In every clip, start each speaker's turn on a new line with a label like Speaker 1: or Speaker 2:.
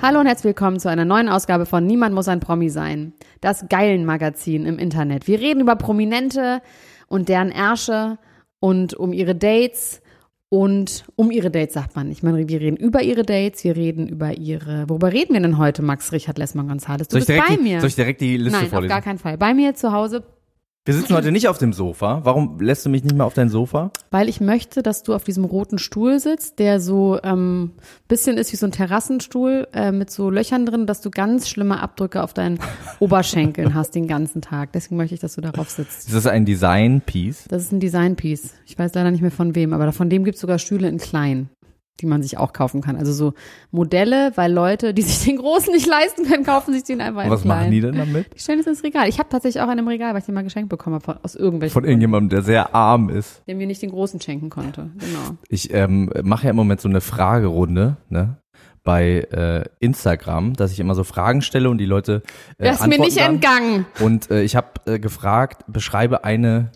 Speaker 1: Hallo und herzlich willkommen zu einer neuen Ausgabe von Niemand muss ein Promi sein. Das geilen Magazin im Internet. Wir reden über Prominente und deren Ärsche und um ihre Dates und um ihre Dates sagt man nicht. meine, wir reden über ihre Dates, wir reden über ihre. Worüber reden wir denn heute, Max Richard Lessmann González? Du bist bei
Speaker 2: die,
Speaker 1: mir.
Speaker 2: Soll ich direkt die Liste
Speaker 1: Nein,
Speaker 2: vorlesen?
Speaker 1: auf gar keinen Fall. Bei mir zu Hause
Speaker 2: Wir sitzen heute nicht auf dem Sofa. Warum lässt du mich nicht mehr auf dein Sofa?
Speaker 1: Weil ich möchte, dass du auf diesem roten Stuhl sitzt, der so ähm, bisschen ist wie so ein Terrassenstuhl äh, mit so Löchern drin, dass du ganz schlimme Abdrücke auf deinen Oberschenkeln hast den ganzen Tag. Deswegen möchte ich, dass du darauf sitzt.
Speaker 2: Ist das ein Design-Piece?
Speaker 1: Das ist ein Designpiece. Ich weiß leider nicht mehr von wem, aber von dem gibt es sogar Stühle in klein, die man sich auch kaufen kann. Also so Modelle, weil Leute, die sich den großen nicht leisten können, kaufen sich den einfach
Speaker 2: Und
Speaker 1: in
Speaker 2: was machen die denn damit?
Speaker 1: Die stellen es ins Regal. Ich habe tatsächlich auch einen im Regal, weil ich den mal geschenkt bekommen habe von, aus irgendwelchen
Speaker 2: Von irgendjemandem, der sehr arm ist.
Speaker 1: der mir nicht den großen schenken konnte. Genau.
Speaker 2: Ich ähm, mache ja im Moment so eine Fragerunde, ne? Bei äh, Instagram, dass ich immer so Fragen stelle und die Leute äh,
Speaker 1: Das ist mir nicht
Speaker 2: dann.
Speaker 1: entgangen.
Speaker 2: Und äh, ich habe äh, gefragt, beschreibe eine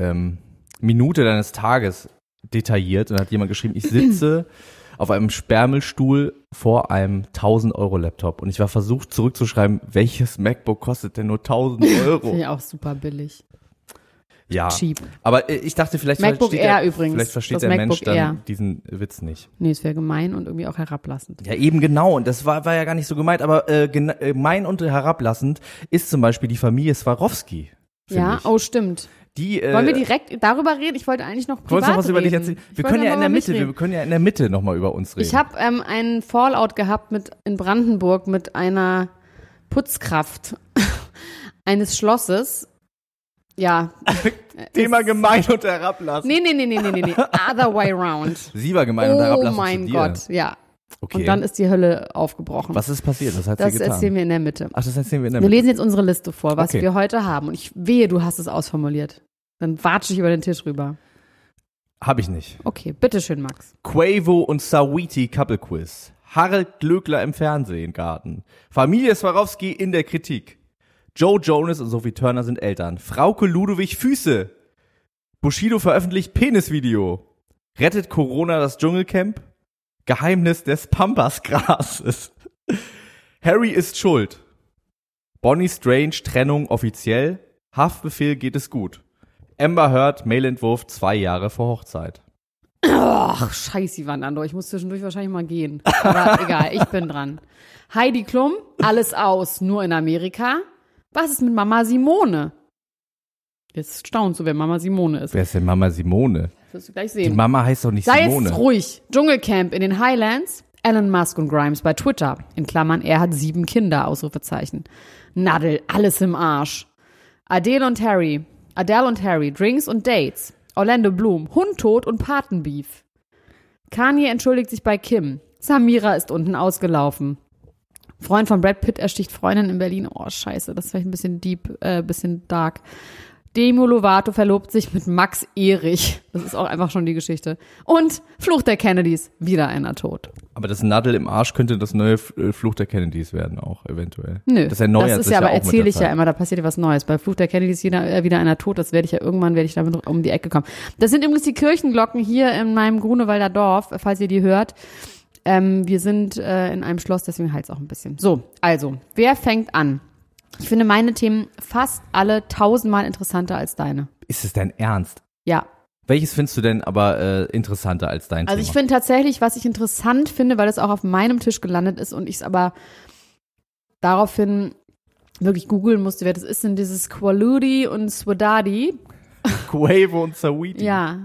Speaker 2: ähm, Minute deines Tages detailliert und hat jemand geschrieben, ich sitze auf einem Sperrmüllstuhl vor einem 1000 Euro Laptop und ich war versucht zurückzuschreiben, welches MacBook kostet denn nur 1000 Euro?
Speaker 1: Finde ich auch super billig.
Speaker 2: ja,
Speaker 1: Cheap.
Speaker 2: aber ich dachte vielleicht
Speaker 1: MacBook
Speaker 2: versteht
Speaker 1: Air
Speaker 2: der,
Speaker 1: übrigens,
Speaker 2: vielleicht versteht der
Speaker 1: MacBook
Speaker 2: Mensch dann
Speaker 1: Air.
Speaker 2: diesen Witz nicht.
Speaker 1: Nee, es wäre gemein und irgendwie auch herablassend.
Speaker 2: Ja, eben genau. Und das war, war ja gar nicht so gemeint. Aber äh, gena- äh, gemein und herablassend ist zum Beispiel die Familie Swarovski.
Speaker 1: Ja,
Speaker 2: ich.
Speaker 1: oh stimmt.
Speaker 2: Die, äh,
Speaker 1: Wollen wir direkt darüber reden? Ich wollte eigentlich noch privat
Speaker 2: noch was über dich
Speaker 1: reden.
Speaker 2: erzählen? Wir können ja in der Mitte, wir
Speaker 1: reden.
Speaker 2: können ja in der Mitte nochmal über uns reden.
Speaker 1: Ich habe ähm, einen Fallout gehabt mit in Brandenburg mit einer Putzkraft eines Schlosses. Ja.
Speaker 2: Thema gemein und herablassen.
Speaker 1: Nee, nee, nee, nee, nee, nee, nee. Other way round.
Speaker 2: Sie war gemein und
Speaker 1: Oh
Speaker 2: herablassend
Speaker 1: mein
Speaker 2: zu dir.
Speaker 1: Gott, ja.
Speaker 2: Okay.
Speaker 1: Und dann ist die Hölle aufgebrochen.
Speaker 2: was ist passiert? Was hat
Speaker 1: das
Speaker 2: sie getan?
Speaker 1: erzählen wir in der Mitte.
Speaker 2: Ach, das erzählen wir in der
Speaker 1: Wir
Speaker 2: Mitte.
Speaker 1: lesen jetzt unsere Liste vor, was
Speaker 2: Okay.
Speaker 1: wir heute haben. Und ich wehe, du hast es ausformuliert. Dann watsche ich über den Tisch rüber.
Speaker 2: Hab ich nicht.
Speaker 1: Okay, bitteschön, Max.
Speaker 2: Quavo und Sawiti Couple Quiz. Harald Glöckler im Fernsehen, Garten. Familie Swarovski in der Kritik. Joe Jonas und Sophie Turner sind Eltern. Frauke Ludwig Füße. Bushido veröffentlicht Penisvideo. Rettet Corona das Dschungelcamp? Geheimnis des Pampasgrases. Harry ist schuld. Bonnie Strange Trennung offiziell. Haftbefehl geht es gut. Amber Heard Mailentwurf zwei Jahre vor Hochzeit.
Speaker 1: Ach, scheiße, Wanando. Ich muss zwischendurch wahrscheinlich mal gehen. Aber egal, ich bin dran. Heidi Klum, alles aus, nur in Amerika. Was ist mit Mama Simone? Jetzt staunst du, wer Mama Simone ist.
Speaker 2: Wer ist denn Mama Simone?
Speaker 1: Wirst du gleich
Speaker 2: Die
Speaker 1: sehen.
Speaker 2: Mama heißt doch nicht
Speaker 1: Sei
Speaker 2: Simone.
Speaker 1: jetzt ruhig. Dschungelcamp in den Highlands. Elon Musk und Grimes bei Twitter. In Klammern, er hat sieben Kinder, Ausrufezeichen. Nadel, alles im Arsch. Adele und Harry. Adele und Harry, Drinks und Dates. Orlando Bloom, Hund tot und Patenbeef. Kanye entschuldigt sich bei Kim. Samira ist unten ausgelaufen. Freund von Brad Pitt ersticht Freundin in Berlin. Oh, scheiße, das ist vielleicht ein bisschen deep, äh, bisschen dark. Demo Lovato verlobt sich mit Max Erich. Das ist auch einfach schon die Geschichte. Und Fluch der Kennedys, wieder einer tot.
Speaker 2: Aber das Nadel im Arsch könnte das neue äh, Fluch der Kennedys werden auch, eventuell.
Speaker 1: Nö,
Speaker 2: Das
Speaker 1: das ist ja, aber
Speaker 2: mit
Speaker 1: erzähle ich ja immer, da passiert ja was Neues. Bei Fluch der Kennedys jeder, äh, wieder einer tot, das werde ich ja irgendwann, werde ich damit um die Ecke kommen. Das sind übrigens die Kirchenglocken hier in meinem Grunewalder Dorf, falls ihr die hört. Ähm, wir sind äh, in einem Schloss, deswegen halt auch ein bisschen. So, also, wer fängt an? Ich finde meine Themen fast alle tausendmal interessanter als deine.
Speaker 2: Ist es dein Ernst?
Speaker 1: Ja,
Speaker 2: Welches findest du denn aber äh, interessanter als dein
Speaker 1: Also
Speaker 2: Thema?
Speaker 1: ich finde tatsächlich, was ich interessant finde, weil es auch auf meinem Tisch gelandet ist und ich es aber daraufhin wirklich googeln musste, wer das ist, sind dieses Qualudi und Swadadi.
Speaker 2: Quavo und Saweetie.
Speaker 1: Ja.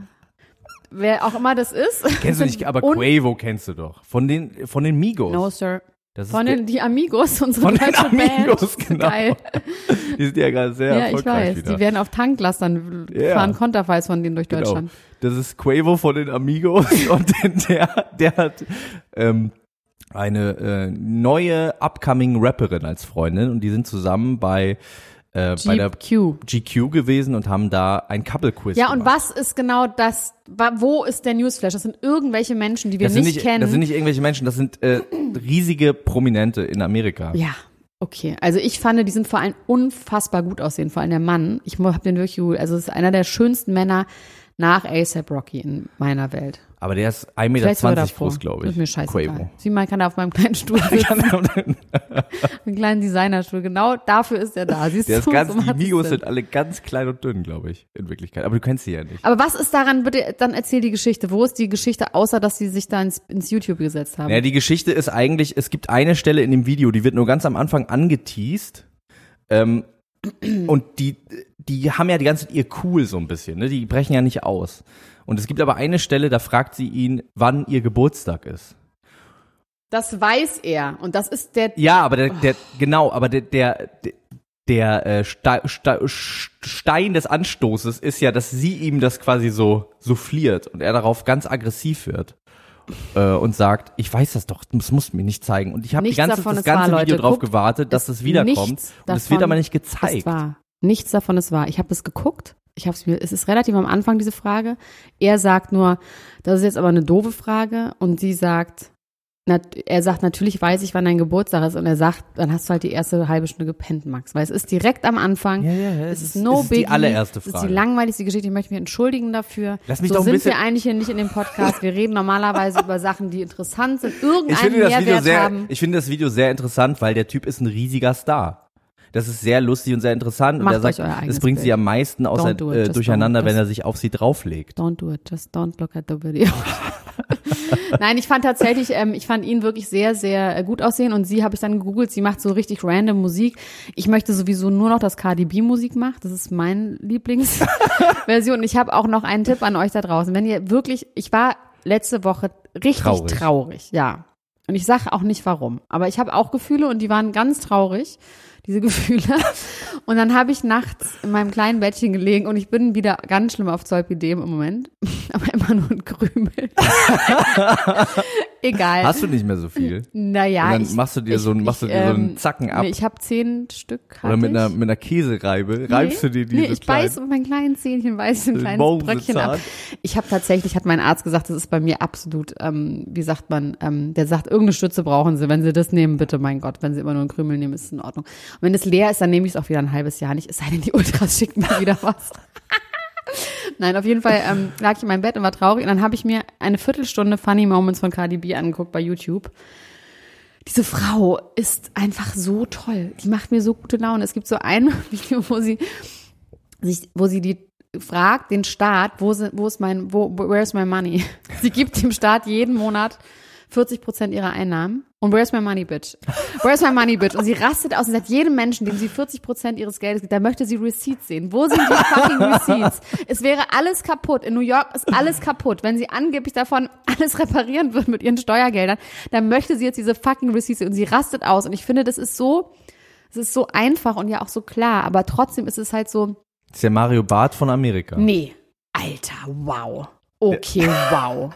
Speaker 1: Wer auch immer das ist.
Speaker 2: Kennst du nicht, aber Quavo kennst du doch. Von den, von den Migos.
Speaker 1: No, Sir.
Speaker 2: Das
Speaker 1: Von den die Amigos, unsere
Speaker 2: Von den
Speaker 1: deutsche
Speaker 2: Amigos,
Speaker 1: Band.
Speaker 2: genau.
Speaker 1: Geil.
Speaker 2: die sind ja gerade sehr
Speaker 1: Ja, ich
Speaker 2: erfolgreich
Speaker 1: weiß.
Speaker 2: wieder.
Speaker 1: Die werden auf Tanklastern
Speaker 2: Ja.
Speaker 1: fahren Konterfeis von denen durch
Speaker 2: Genau.
Speaker 1: Deutschland.
Speaker 2: Das ist Quavo von den Amigos und der, der hat ähm, eine äh, neue upcoming Rapperin als Freundin und die sind zusammen bei äh, bei der
Speaker 1: GQ.
Speaker 2: Gewesen und haben da ein Couple Quiz
Speaker 1: Ja, und
Speaker 2: gemacht.
Speaker 1: was ist genau das, wo ist der Newsflash? Das sind irgendwelche Menschen, die wir nicht,
Speaker 2: nicht,
Speaker 1: kennen.
Speaker 2: das sind nicht irgendwelche Menschen, das sind äh, riesige Prominente in Amerika.
Speaker 1: Ja, okay. Also ich fand, die sind vor allem unfassbar gut aussehen, vor allem der Mann. Ich habe den wirklich, also es ist einer der schönsten Männer nach ASAP Rocky in meiner Welt.
Speaker 2: Aber der ist 1,20 Meter groß, glaube
Speaker 1: Das
Speaker 2: ich.
Speaker 1: ist mir scheißegal.
Speaker 2: Quavo.
Speaker 1: Sieh mal, kann er auf meinem kleinen Stuhl sitzen, einen kleinen Designerstuhl. Genau dafür ist er da. Siehst
Speaker 2: Der ist
Speaker 1: du,
Speaker 2: ganz,
Speaker 1: so
Speaker 2: die Migos sind alle ganz klein und dünn, glaube ich, in Wirklichkeit. Aber du kennst sie ja nicht.
Speaker 1: Aber was ist daran, bitte, dann erzähl die Geschichte. Wo ist die Geschichte, außer dass sie sich da ins, ins YouTube gesetzt haben?
Speaker 2: Ja, die Geschichte ist eigentlich, es gibt eine Stelle in dem Video, die wird nur ganz am Anfang angeteased. Ähm, und die, die haben ja die ganze Zeit ihr cool so ein bisschen, ne? Die brechen ja nicht aus. Und es gibt aber eine Stelle, da fragt sie ihn, wann ihr Geburtstag ist.
Speaker 1: Das weiß er. Und das ist der,
Speaker 2: Ja, aber der, der genau, aber der, der, der äh, Ste Ste Stein des Anstoßes ist ja, dass sie ihm das quasi so souffliert und er darauf ganz aggressiv wird. Äh, und sagt, ich weiß das doch, das musst du mir nicht zeigen. Und ich habe ganze, das ganze Video
Speaker 1: Leute.
Speaker 2: drauf
Speaker 1: Guckt,
Speaker 2: gewartet, dass es wiederkommt.
Speaker 1: nichts
Speaker 2: Und es wird aber nicht
Speaker 1: ist
Speaker 2: gezeigt.
Speaker 1: wahr. Nichts davon ist wahr. Ich habe das geguckt. Ich habe es mir, es ist relativ am Anfang diese Frage. Er sagt nur, das ist jetzt aber eine doofe Frage. Und sie sagt, nat, er sagt, natürlich weiß ich, wann dein Geburtstag ist. Und er sagt, dann hast du halt die erste halbe Stunde gepennt, Max. Weil es ist direkt am Anfang.
Speaker 2: Ja, ja,
Speaker 1: es
Speaker 2: es
Speaker 1: ist no
Speaker 2: es ist die
Speaker 1: biggie.
Speaker 2: allererste
Speaker 1: Es ist
Speaker 2: Frage.
Speaker 1: die langweiligste Geschichte. Ich möchte mich entschuldigen dafür.
Speaker 2: Lass mich
Speaker 1: so
Speaker 2: doch ein
Speaker 1: sind
Speaker 2: bisschen-
Speaker 1: wir eigentlich hier nicht in dem Podcast. Wir reden normalerweise über Sachen, die interessant sind,
Speaker 2: Ich
Speaker 1: irgendeinen
Speaker 2: finde das Video
Speaker 1: Mehrwert
Speaker 2: sehr,
Speaker 1: haben.
Speaker 2: ich finde das Video sehr interessant, weil der Typ ist ein riesiger Star. Das ist sehr lustig und sehr interessant.
Speaker 1: Macht
Speaker 2: und er sagt,
Speaker 1: euch euer eigenes
Speaker 2: es bringt sie
Speaker 1: Bild.
Speaker 2: am meisten außer,
Speaker 1: do it,
Speaker 2: äh, durcheinander, wenn er sich auf sie drauflegt.
Speaker 1: Don't do it, just don't look at the video. Nein, ich fand tatsächlich, ähm, ich fand ihn wirklich sehr, sehr äh, gut aussehen und sie habe ich dann gegoogelt, sie macht so richtig random Musik. Ich möchte sowieso nur noch, dass Cardi B Musik macht, das ist mein Lieblingsversion. Ich habe auch noch einen Tipp an euch da draußen. Wenn ihr wirklich, ich war letzte Woche richtig
Speaker 2: Traurig.
Speaker 1: traurig, ja. Und ich sage auch nicht warum, aber ich habe auch Gefühle und die waren ganz traurig, diese Gefühle. Und dann habe ich nachts in meinem kleinen Bettchen gelegen und ich bin wieder ganz schlimm auf Zolpidem im Moment, aber immer nur ein Krümel. Egal.
Speaker 2: Hast du nicht mehr so viel?
Speaker 1: naja,
Speaker 2: Und dann
Speaker 1: ich,
Speaker 2: machst du dir
Speaker 1: ich,
Speaker 2: so machst du
Speaker 1: ich,
Speaker 2: dir so einen
Speaker 1: ähm,
Speaker 2: Zacken ab?
Speaker 1: Nee, ich habe zehn Stück.
Speaker 2: Oder mit einer, mit einer Käsereibe? Reibst du dir diese
Speaker 1: Nee, ich
Speaker 2: kleinen-
Speaker 1: beiß mit meinen kleinen Zähnchen, beiß ein kleines. Bröckchen ab. Ich habe tatsächlich, hat mein Arzt gesagt, das ist bei mir absolut, ähm, wie sagt man, ähm, der sagt, irgendeine Stütze brauchen Sie. Wenn Sie das nehmen, bitte, mein Gott, wenn Sie immer nur einen Krümel nehmen, ist es in Ordnung. Und wenn es leer ist, dann nehme ich es auch wieder ein halbes Jahr nicht. Es sei denn, die Ultras schicken mir wieder was. Nein, auf jeden Fall ähm, lag ich in meinem Bett und war traurig. Und dann habe ich mir eine Viertelstunde Funny Moments von Cardi B angeguckt bei YouTube. Diese Frau ist einfach so toll. Die macht mir so gute Laune. Es gibt so ein Video, wo sie sich, wo sie die fragt, den Staat, wo, sind, wo ist mein, wo, where's my money? Sie gibt dem Staat jeden Monat 40 Prozent ihrer Einnahmen. Und where's my money, bitch? Where's my money, bitch? Und sie rastet aus und sagt, jedem Menschen, dem sie 40 Prozent ihres Geldes gibt, da möchte sie Receipts sehen. Wo sind die fucking Receipts? Es wäre alles kaputt. In New York ist alles kaputt. Wenn sie angeblich davon alles reparieren wird mit ihren Steuergeldern, dann möchte sie jetzt diese fucking Receipts sehen. Und sie rastet aus. Und ich finde, das ist so, es ist so einfach und ja auch so klar. Aber trotzdem ist es halt so,
Speaker 2: Das ist der Mario Barth von Amerika.
Speaker 1: Nee. Alter, wow. Okay, wow.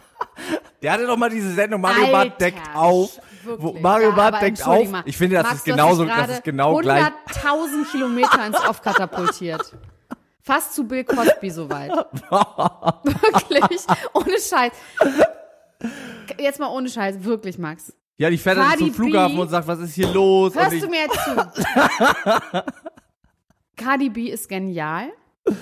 Speaker 2: Der hatte doch mal diese Sendung Mario
Speaker 1: Alter,
Speaker 2: Barth deckt auf. Wo. Mario
Speaker 1: Ja, aber
Speaker 2: deckt auf.
Speaker 1: mal.
Speaker 2: Ich finde, das
Speaker 1: Max,
Speaker 2: ist genauso, das ist genau gleich.
Speaker 1: 100.000 Kilometer ins Off katapultiert. Fast zu Bill Cosby soweit. Wirklich. Ohne Scheiß. Jetzt mal ohne Scheiß. Wirklich, Max.
Speaker 2: Ja, die fährt dann zum Flughafen
Speaker 1: B.
Speaker 2: und sagt, was ist hier los?
Speaker 1: Hörst du mir jetzt zu? Cardi B ist genial.
Speaker 2: du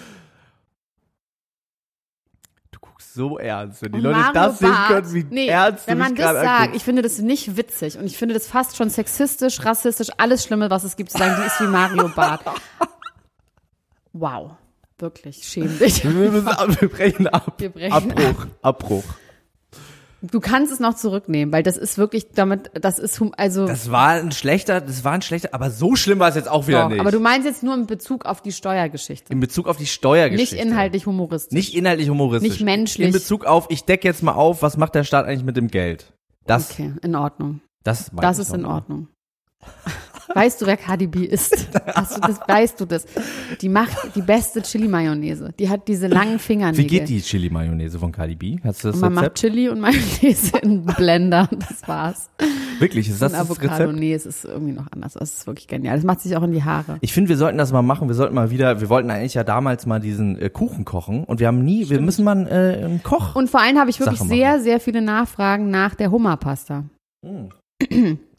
Speaker 2: guckst so ernst. Wenn die
Speaker 1: Und
Speaker 2: Leute
Speaker 1: Mario
Speaker 2: das sehen können, wie
Speaker 1: nee,
Speaker 2: ernst
Speaker 1: wenn man das sagt, ich finde das nicht witzig und ich finde das fast schon sexistisch, rassistisch, alles Schlimme, was es gibt, zu sagen, die ist wie Mario Barth. Wow. Wirklich, schäm dich.
Speaker 2: Wir, müssen ab, wir brechen ab.
Speaker 1: Wir brechen
Speaker 2: Abbruch, Abbruch.
Speaker 1: Du kannst es noch zurücknehmen, weil das ist wirklich damit, das ist, also,
Speaker 2: Das war ein schlechter, das war ein schlechter, aber so schlimm war es jetzt auch wieder
Speaker 1: doch,
Speaker 2: nicht.
Speaker 1: aber du meinst jetzt nur in Bezug auf die Steuergeschichte.
Speaker 2: in Bezug auf die Steuergeschichte.
Speaker 1: Nicht inhaltlich humoristisch.
Speaker 2: Nicht inhaltlich humoristisch.
Speaker 1: Nicht menschlich.
Speaker 2: In Bezug auf, ich decke jetzt mal auf, was macht der Staat eigentlich mit dem Geld? Das,
Speaker 1: Okay, in Ordnung.
Speaker 2: das,
Speaker 1: Das ist in. Ordnung. Weißt du, wer Cardi B ist? Hast du das, weißt du das? Die macht die beste Chili-Mayonnaise. Die hat diese langen Fingernägel.
Speaker 2: Wie geht die Chili-Mayonnaise von Cardi B? Hast du das
Speaker 1: Und man macht
Speaker 2: Rezept?
Speaker 1: Chili und Mayonnaise in Blender. Das war's.
Speaker 2: Wirklich, ist das
Speaker 1: und
Speaker 2: das
Speaker 1: Avocado,
Speaker 2: Rezept?
Speaker 1: nee, es ist irgendwie noch anders. Das ist wirklich genial. Das macht sich auch in die Haare.
Speaker 2: Ich finde, wir sollten das mal machen. Wir sollten mal wieder, wir wollten eigentlich ja damals mal diesen äh, Kuchen kochen und wir haben nie, wir müssen mal äh, einen Koch.
Speaker 1: Und vor allem habe ich wirklich
Speaker 2: Sache machen.
Speaker 1: sehr, sehr viele Nachfragen nach der Hummerpasta.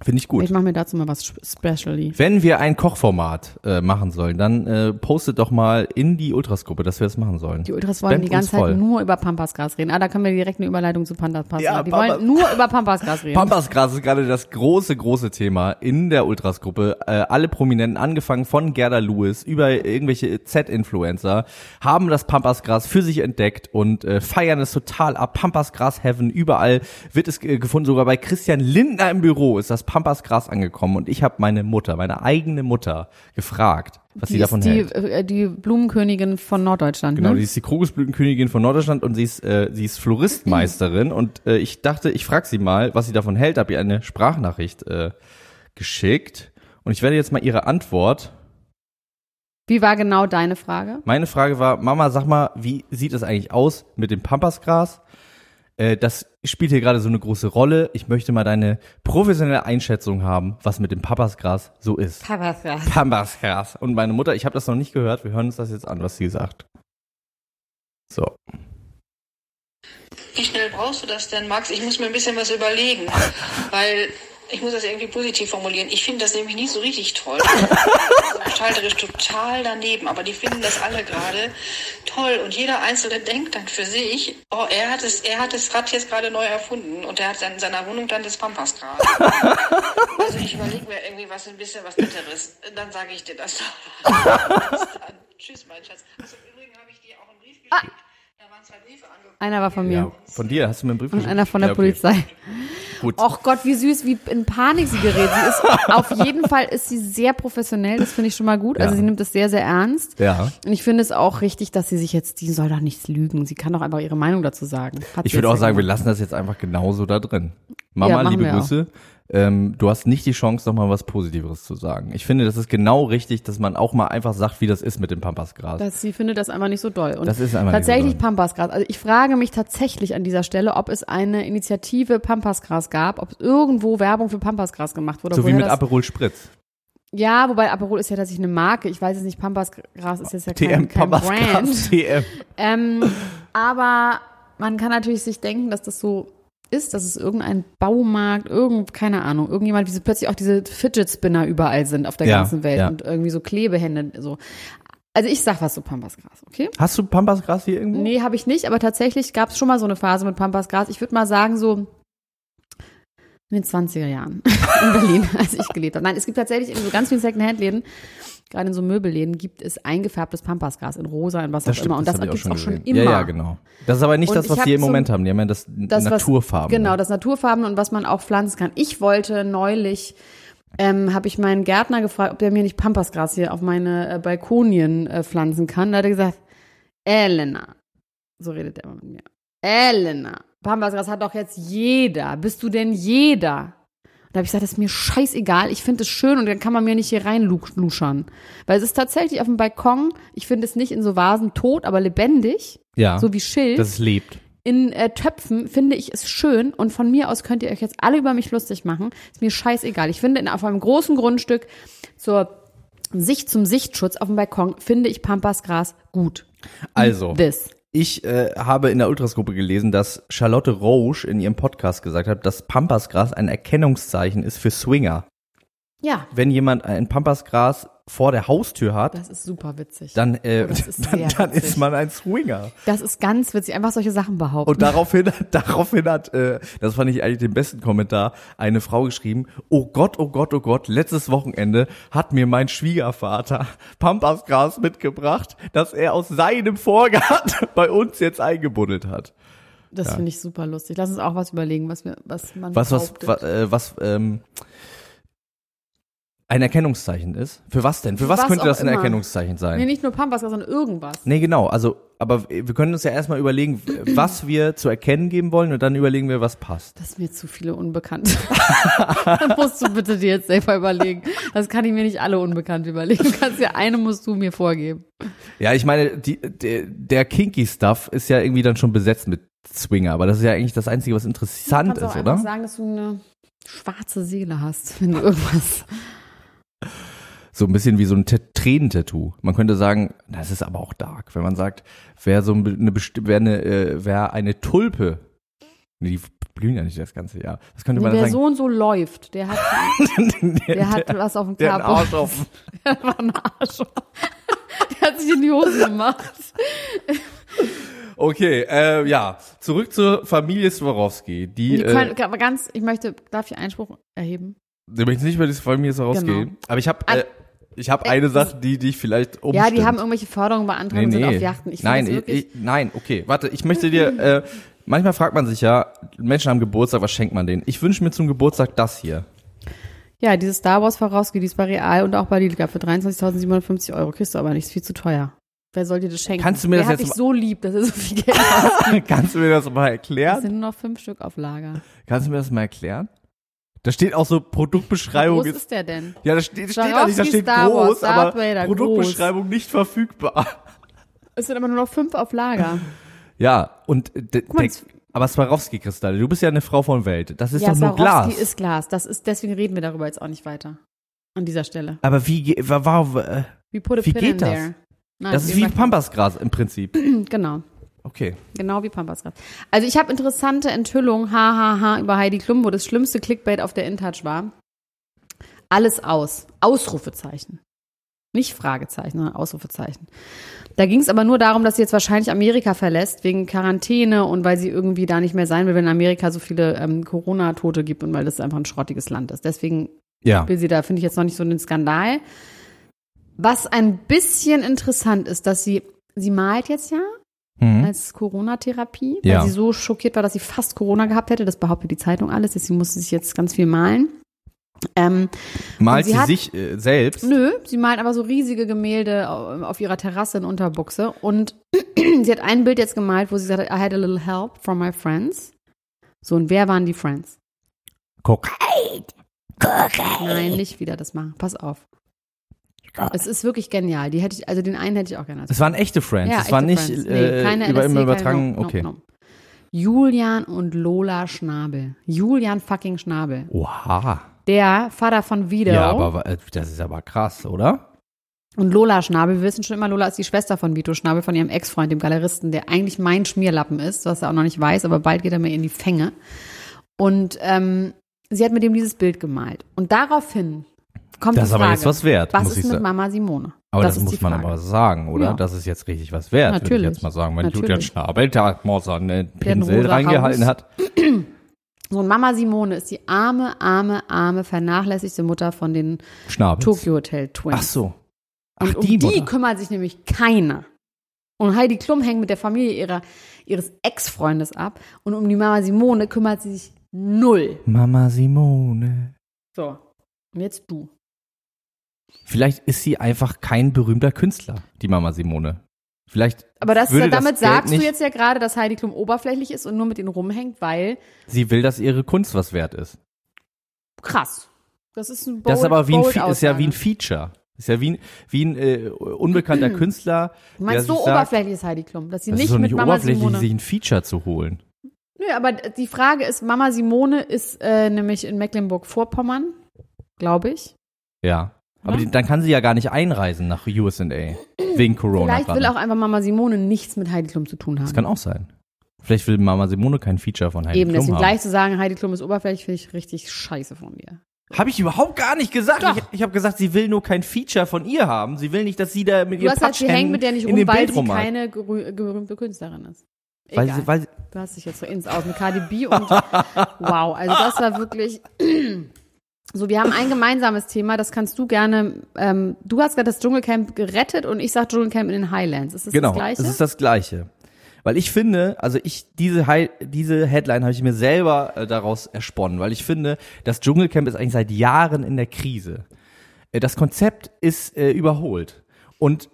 Speaker 2: Finde ich gut.
Speaker 1: Ich mache mir dazu mal was sp- specially.
Speaker 2: Wenn wir ein Kochformat äh, machen sollen, dann äh, postet doch mal in die Ultras-Gruppe, dass wir das machen sollen.
Speaker 1: Die Ultras wollen
Speaker 2: Spendet
Speaker 1: die ganze
Speaker 2: uns voll.
Speaker 1: Zeit nur über Pampasgras reden. Ah, da können wir direkt eine Überleitung zu Pampasgras
Speaker 2: Ja,
Speaker 1: Die
Speaker 2: Pampas-
Speaker 1: wollen nur über Pampasgras reden.
Speaker 2: Pampasgras ist gerade das große, große Thema in der Ultras-Gruppe. Äh, alle Prominenten, angefangen von Gerda Lewis über irgendwelche Z-Influencer, haben das Pampasgras für sich entdeckt und äh, feiern es total ab. Pampasgras Heaven, überall wird es äh, gefunden. Sogar bei Christian Lindner im Büro ist das Pampasgras angekommen. Und ich habe meine Mutter, meine eigene Mutter, gefragt, was sie
Speaker 1: die
Speaker 2: davon
Speaker 1: ist die,
Speaker 2: hält.
Speaker 1: äh, die Blumenkönigin von Norddeutschland.
Speaker 2: Genau,
Speaker 1: ne?
Speaker 2: die ist die Krokusblütenkönigin von Norddeutschland und sie ist, äh, sie ist Floristmeisterin und äh, ich dachte, ich frage sie mal, was sie davon hält, habe ihr eine Sprachnachricht äh, geschickt und ich werde jetzt mal ihre Antwort.
Speaker 1: Wie war genau deine Frage?
Speaker 2: Meine Frage war, Mama, sag mal, wie sieht es eigentlich aus mit dem Pampasgras? Äh, das spielt hier gerade so eine große Rolle. Ich möchte mal deine professionelle Einschätzung haben, was mit dem Pampasgras so ist.
Speaker 1: Pampasgras.
Speaker 2: Pampasgras. Und meine Mutter, ich habe das noch nicht gehört, wir hören uns das jetzt an, was sie sagt. So.
Speaker 3: Wie schnell brauchst du das denn, Max? Ich muss mir ein bisschen was überlegen, weil ich muss das irgendwie positiv formulieren. Ich finde das nämlich nicht so richtig toll. Gestalterisch total daneben, aber die finden das alle gerade toll und jeder Einzelne denkt dann für sich, oh, er hat es, er hat das Rad jetzt gerade neu erfunden und er hat in seiner Wohnung dann das Pampasgras. Also ich überlege mir irgendwie was ein bisschen was Netteres. Dann sage ich dir das. Tschüss, mein Schatz. Also im Übrigen habe ich dir auch einen Brief geschickt. Da waren zwei Briefe angekommen.
Speaker 1: Einer war von mir.
Speaker 2: Ja, von dir hast du mir einen Brief
Speaker 1: Und
Speaker 2: geschickt?
Speaker 1: einer von der
Speaker 2: Ja, okay.
Speaker 1: Polizei.
Speaker 2: Gut.
Speaker 1: Och Gott, wie süß, wie in Panik sie gerät. Sie ist, auf jeden Fall ist sie sehr professionell, das finde ich schon mal gut. Also
Speaker 2: Ja.
Speaker 1: sie nimmt es sehr, sehr ernst.
Speaker 2: Ja.
Speaker 1: Und ich finde es auch richtig, dass sie sich jetzt, die soll doch nichts lügen. Sie kann doch einfach ihre Meinung dazu sagen. Hat
Speaker 2: Ich würde auch
Speaker 1: ja
Speaker 2: sagen, wir
Speaker 1: gemacht.
Speaker 2: lassen das jetzt einfach genauso da drin.
Speaker 1: Ja,
Speaker 2: Mama,
Speaker 1: machen
Speaker 2: liebe
Speaker 1: wir auch.
Speaker 2: Ähm, du hast nicht die Chance, noch mal was Positiveres zu sagen. Ich finde, das ist genau richtig, dass man auch mal einfach sagt, wie das ist mit dem Pampasgras.
Speaker 1: dass sie findet das einfach nicht so doll. Und
Speaker 2: Das ist einfach nicht so
Speaker 1: tatsächlich
Speaker 2: doll.
Speaker 1: Pampasgras. Also ich frage mich tatsächlich an dieser Stelle, ob es eine Initiative Pampasgras gab, ob irgendwo Werbung für Pampasgras gemacht wurde.
Speaker 2: so wie mit
Speaker 1: das,
Speaker 2: Aperol Spritz.
Speaker 1: Ja, wobei Aperol ist ja tatsächlich eine Marke. Ich weiß es nicht, Pampasgras ist jetzt ja kein,
Speaker 2: TM
Speaker 1: kein Brand.
Speaker 2: Pampasgras TM.
Speaker 1: Ähm, aber man kann natürlich sich denken, dass das so ist, dass es irgendein Baumarkt, irgend, keine Ahnung, irgendjemand, wie so plötzlich auch diese Fidget Spinner überall sind auf der
Speaker 2: Ja,
Speaker 1: ganzen Welt
Speaker 2: ja.
Speaker 1: und irgendwie so Klebehände, so. Also ich sag was zu Pampasgras, okay?
Speaker 2: Hast du Pampasgras hier irgendwo?
Speaker 1: Nee, habe ich nicht, aber tatsächlich gab es schon mal so eine Phase mit Pampasgras. Ich würde mal sagen, so in den 20er Jahren in Berlin, als ich gelebt habe. Nein, es gibt tatsächlich in so ganz vielen Secondhand-Läden, gerade in so Möbelläden, gibt es eingefärbtes Pampasgras in rosa, in was auch immer. Und das,
Speaker 2: hab ich
Speaker 1: gibt's auch schon
Speaker 2: gesehen.
Speaker 1: immer.
Speaker 2: Ja, ja, genau. Das ist aber nicht
Speaker 1: Und
Speaker 2: das, was die im
Speaker 1: so-
Speaker 2: Moment haben. Die haben ja das,
Speaker 1: das
Speaker 2: Naturfarben.
Speaker 1: Was, genau, das Naturfarben und was man auch pflanzen kann. Ich wollte neulich, ähm, habe ich meinen Gärtner gefragt, ob der mir nicht Pampasgras hier auf meine äh, Balkonien äh, pflanzen kann. Da hat er gesagt, Elena, so redet er immer mit mir. Elena, Pampasgras hat doch jetzt jeder. Bist du denn jeder? Und da habe ich gesagt, das ist mir scheißegal. Ich finde es schön und dann kann man mir nicht hier reinluschern. Weil es ist tatsächlich auf dem Balkon, ich finde es nicht in so Vasen tot, aber lebendig,
Speaker 2: Ja,
Speaker 1: so wie Schild
Speaker 2: dass es lebt.
Speaker 1: in äh, Töpfen finde ich es schön und von mir aus könnt ihr euch jetzt alle über mich lustig machen. Ist mir scheißegal. Ich finde in, auf einem großen Grundstück zur Sicht zum Sichtschutz auf dem Balkon finde ich Pampasgras gut.
Speaker 2: Also,
Speaker 1: This.
Speaker 2: Ich äh, habe in der Ultras-Gruppe gelesen, dass Charlotte Roche in ihrem Podcast gesagt hat, dass Pampasgras ein Erkennungszeichen ist für Swinger.
Speaker 1: Ja.
Speaker 2: Wenn jemand ein Pampasgras vor der Haustür hat,
Speaker 1: Das ist super witzig.
Speaker 2: dann, äh,
Speaker 1: Oh, ist
Speaker 2: dann, dann ist man ein Swinger.
Speaker 1: das ist ganz witzig. Einfach solche Sachen behaupten.
Speaker 2: Und daraufhin, daraufhin hat, äh, das fand ich eigentlich den besten Kommentar, eine Frau geschrieben, oh Gott, oh Gott, oh Gott, letztes Wochenende hat mir mein Schwiegervater Pampasgras mitgebracht, das er aus seinem Vorgarten bei uns jetzt eingebuddelt hat.
Speaker 1: das finde ich super lustig. Lass uns auch was überlegen, was wir, was man
Speaker 2: Was, was, was, äh, was ähm, ein Erkennungszeichen ist. Für was denn? Für was,
Speaker 1: was
Speaker 2: könnte das ein
Speaker 1: immer.
Speaker 2: Erkennungszeichen sein?
Speaker 1: Nee, nicht nur Pampasgras, sondern irgendwas.
Speaker 2: Nee, genau. Also, aber wir können uns ja erstmal überlegen, was wir zu erkennen geben wollen und dann überlegen wir, was passt.
Speaker 1: Das ist mir zu viele Unbekannte. Dann musst du bitte dir jetzt selber überlegen. Das kann ich mir nicht alle Unbekannte überlegen. Du kannst ja eine musst du mir vorgeben.
Speaker 2: Ja, ich meine, die, der, der kinky Stuff ist ja irgendwie dann schon besetzt mit Swinger, aber das ist ja eigentlich das Einzige, was interessant ist, oder?
Speaker 1: sagen, dass du eine schwarze Seele hast, wenn du irgendwas.
Speaker 2: So ein bisschen wie so ein Tränentattoo. Man könnte sagen, das ist aber auch dark, wenn man sagt, wer so eine wer eine, äh, wer eine Tulpe, nee, die blühen ja nicht das ganze Jahr. Das könnte
Speaker 1: Nee,
Speaker 2: man
Speaker 1: wer
Speaker 2: sagen.
Speaker 1: so und so läuft, der hat, der hat was auf dem
Speaker 2: der einen
Speaker 1: Capo.
Speaker 2: Arsch auf.
Speaker 1: Der hat einfach einen Arsch. Der hat sich in die Hose gemacht.
Speaker 2: Okay, äh, ja, zurück zur Familie Swarovski. Die,
Speaker 1: Die
Speaker 2: äh,
Speaker 1: können, aber ganz, ich möchte, darf ich Einspruch erheben?
Speaker 2: Wir möchten nicht über die Familie Swarovski,
Speaker 1: Genau.
Speaker 2: aber ich habe äh, ich habe eine Sache, die die ich vielleicht umstimmt.
Speaker 1: Ja, die haben irgendwelche Förderungen beantragt und sind auf Yachten. Ich
Speaker 2: nein,
Speaker 1: das
Speaker 2: ich, ich, nein, okay, warte, ich möchte dir, äh, manchmal fragt man sich ja, Menschen haben Geburtstag, was schenkt man denen? Ich wünsche mir zum Geburtstag das hier.
Speaker 1: ja, dieses Star Wars Vorausgeht, die ist bei Real und auch bei Lidl für 23.750 Euro. Kriegst du aber nicht, ist viel zu teuer. Wer soll dir das schenken?
Speaker 2: Kannst du mir
Speaker 1: Wer
Speaker 2: das
Speaker 1: hat
Speaker 2: jetzt
Speaker 1: dich so lieb, dass er so viel Geld?
Speaker 2: Kannst du mir das mal
Speaker 1: Es
Speaker 2: erklären?
Speaker 1: sind nur noch fünf Stück auf Lager.
Speaker 2: Kannst du mir das mal erklären? Da steht auch so
Speaker 1: Wie
Speaker 2: Produktbeschreibung
Speaker 1: groß
Speaker 2: ist,
Speaker 1: der denn?
Speaker 2: ja, da steht, steht da nicht, da
Speaker 1: Swarovski
Speaker 2: steht
Speaker 1: Star Wars,
Speaker 2: groß,
Speaker 1: Darth
Speaker 2: aber
Speaker 1: Vader,
Speaker 2: Produktbeschreibung nicht verfügbar.
Speaker 1: Es sind aber nur noch fünf auf Lager.
Speaker 2: Ja, und
Speaker 1: mal,
Speaker 2: aber Swarovski-Kristalle, du bist ja eine Frau von Welt. Das ist
Speaker 1: ja,
Speaker 2: doch nur
Speaker 1: Swarovski
Speaker 2: Glas.
Speaker 1: ist Glas. Das ist, deswegen reden wir darüber jetzt auch nicht weiter. An dieser Stelle.
Speaker 2: aber wie, ge- wa- wa- äh, Wie geht das?
Speaker 1: Nein,
Speaker 2: das ist wie Pampasgras im Prinzip.
Speaker 1: Genau.
Speaker 2: Okay.
Speaker 1: Genau wie Pampasgras. Also ich habe interessante Enthüllungen, hahaha, über Heidi Klum, wo das schlimmste Clickbait auf der InTouch war. Alles aus. Ausrufezeichen. Nicht Fragezeichen, sondern Ausrufezeichen. Da ging es aber nur darum, dass sie jetzt wahrscheinlich Amerika verlässt, wegen Quarantäne und weil sie irgendwie da nicht mehr sein will, wenn Amerika so viele ähm, Corona-Tote gibt und weil das einfach ein schrottiges Land ist. Deswegen
Speaker 2: Ja.
Speaker 1: will sie da, finde ich jetzt noch nicht so einen Skandal. Was ein bisschen interessant ist, dass sie, sie malt jetzt ja
Speaker 2: Mhm.
Speaker 1: als Corona-Therapie, weil
Speaker 2: Ja.
Speaker 1: sie so schockiert war, dass sie fast Corona gehabt hätte. Das behauptet die Zeitung alles. Deswegen musste sie sich jetzt ganz viel malen. Ähm,
Speaker 2: Malt
Speaker 1: sie
Speaker 2: sie,
Speaker 1: hat-
Speaker 2: sich äh, selbst?
Speaker 1: nö, sie malt aber so riesige Gemälde au- auf ihrer Terrasse in Unterbuchse. Und sie hat ein Bild jetzt gemalt, wo sie hat, I had a little help from my friends. So, und wer waren die Friends?
Speaker 2: Guck.
Speaker 1: Nein, nicht wieder das machen. Pass auf. Es ist wirklich genial. Die hätte ich, also den einen hätte ich auch gerne.
Speaker 2: Es waren echte Friends.
Speaker 1: Ja,
Speaker 2: es war
Speaker 1: echte
Speaker 2: nicht
Speaker 1: Friends.
Speaker 2: äh,
Speaker 1: keine
Speaker 2: über
Speaker 1: LSD,
Speaker 2: immer
Speaker 1: keine-
Speaker 2: übertragen.
Speaker 1: no,
Speaker 2: okay.
Speaker 1: no. Julian und Lola Schnabel. Julian fucking Schnabel.
Speaker 2: Oha.
Speaker 1: Der Vater von Vito
Speaker 2: Ja, aber äh, das ist aber krass, oder?
Speaker 1: und Lola Schnabel. Wir wissen schon immer, Lola ist die Schwester von Vito Schnabel, von ihrem Ex-Freund, dem Galeristen, der eigentlich mein Schmierlappen ist, was er auch noch nicht weiß, aber bald geht er mir in die Fänge. Und ähm, sie hat mit ihm dieses Bild gemalt. Und daraufhin kommt
Speaker 2: Das ist aber jetzt was wert,
Speaker 1: was ist mit
Speaker 2: sagen.
Speaker 1: Mama Simone?
Speaker 2: Aber das,
Speaker 1: ist
Speaker 2: muss man aber sagen, oder?
Speaker 1: Ja.
Speaker 2: Das ist jetzt richtig was wert, würde ich
Speaker 1: Natürlich.
Speaker 2: jetzt mal sagen. Wenn
Speaker 1: Natürlich.
Speaker 2: Julian Schnabel da mal so einen Pinsel reingehalten hat.
Speaker 1: So, und Mama Simone ist die arme, arme, arme, vernachlässigte Mutter von den
Speaker 2: Schnabel.
Speaker 1: Tokyo Hotel Twins.
Speaker 2: Ach so. Ach,
Speaker 1: Und um
Speaker 2: die,
Speaker 1: die, kümmert sich nämlich keiner. Und Heidi Klum hängt mit der Familie ihrer, ihres Ex-Freundes ab. Und um die Mama Simone kümmert sie sich null.
Speaker 2: Mama Simone.
Speaker 1: So. Und jetzt du.
Speaker 2: Vielleicht ist sie einfach kein berühmter Künstler, die Mama Simone. Vielleicht
Speaker 1: Aber das,
Speaker 2: das
Speaker 1: damit
Speaker 2: Geld
Speaker 1: sagst du jetzt ja gerade, dass Heidi Klum oberflächlich ist und nur mit ihnen rumhängt, weil
Speaker 2: sie will, dass ihre Kunst was wert ist.
Speaker 1: krass. Das ist ein bold,
Speaker 2: das ist aber wie ein, Fe- ist ja wie ein. Feature. Ist ja wie ein, wie ein äh, unbekannter Künstler.
Speaker 1: Du meinst, so oberflächlich ist Heidi Klum, dass sie
Speaker 2: Das ist
Speaker 1: nicht
Speaker 2: doch
Speaker 1: mit
Speaker 2: nicht
Speaker 1: Mama
Speaker 2: oberflächlich,
Speaker 1: Simone.
Speaker 2: sich ein Feature zu holen.
Speaker 1: Nö, aber die Frage ist, Mama Simone ist äh, nämlich in Mecklenburg-Vorpommern, glaube ich.
Speaker 2: Ja. Aber
Speaker 1: Oder?
Speaker 2: die, dann kann sie ja gar nicht einreisen nach USA. Wegen Corona.
Speaker 1: Vielleicht will
Speaker 2: gerade.
Speaker 1: auch einfach Mama Simone nichts mit Heidi Klum zu tun haben.
Speaker 2: Das kann auch sein. Vielleicht will Mama Simone kein Feature von Heidi
Speaker 1: Eben,
Speaker 2: Klum
Speaker 1: deswegen
Speaker 2: haben.
Speaker 1: gleich zu sagen, Heidi Klum ist oberflächlich, finde ich richtig scheiße von dir.
Speaker 2: Habe ich überhaupt gar nicht gesagt.
Speaker 1: Doch.
Speaker 2: Ich, ich habe gesagt, sie will nur kein Feature von ihr haben. Sie will nicht, dass sie da mit
Speaker 1: Du
Speaker 2: ihr
Speaker 1: hast halt, sie hängt mit der nicht rum, weil
Speaker 2: Bild
Speaker 1: sie
Speaker 2: rumhat.
Speaker 1: keine berühmte Künstlerin ist.
Speaker 2: Weil
Speaker 1: Egal.
Speaker 2: sie, weil,
Speaker 1: Du hast dich jetzt so ins Aus mit Cardi B und wow, also das war wirklich so. Wir haben ein gemeinsames Thema, das kannst du gerne. Ähm, du hast gerade das Dschungelcamp gerettet und ich sag Dschungelcamp in den Highlands. Ist das
Speaker 2: genau,
Speaker 1: das Gleiche?
Speaker 2: es ist das Gleiche. Weil ich finde, also ich diese Hi diese Headline habe ich mir selber äh, daraus ersponnen, weil ich finde, das Dschungelcamp ist eigentlich seit Jahren in der Krise. Äh, das Konzept ist äh, überholt und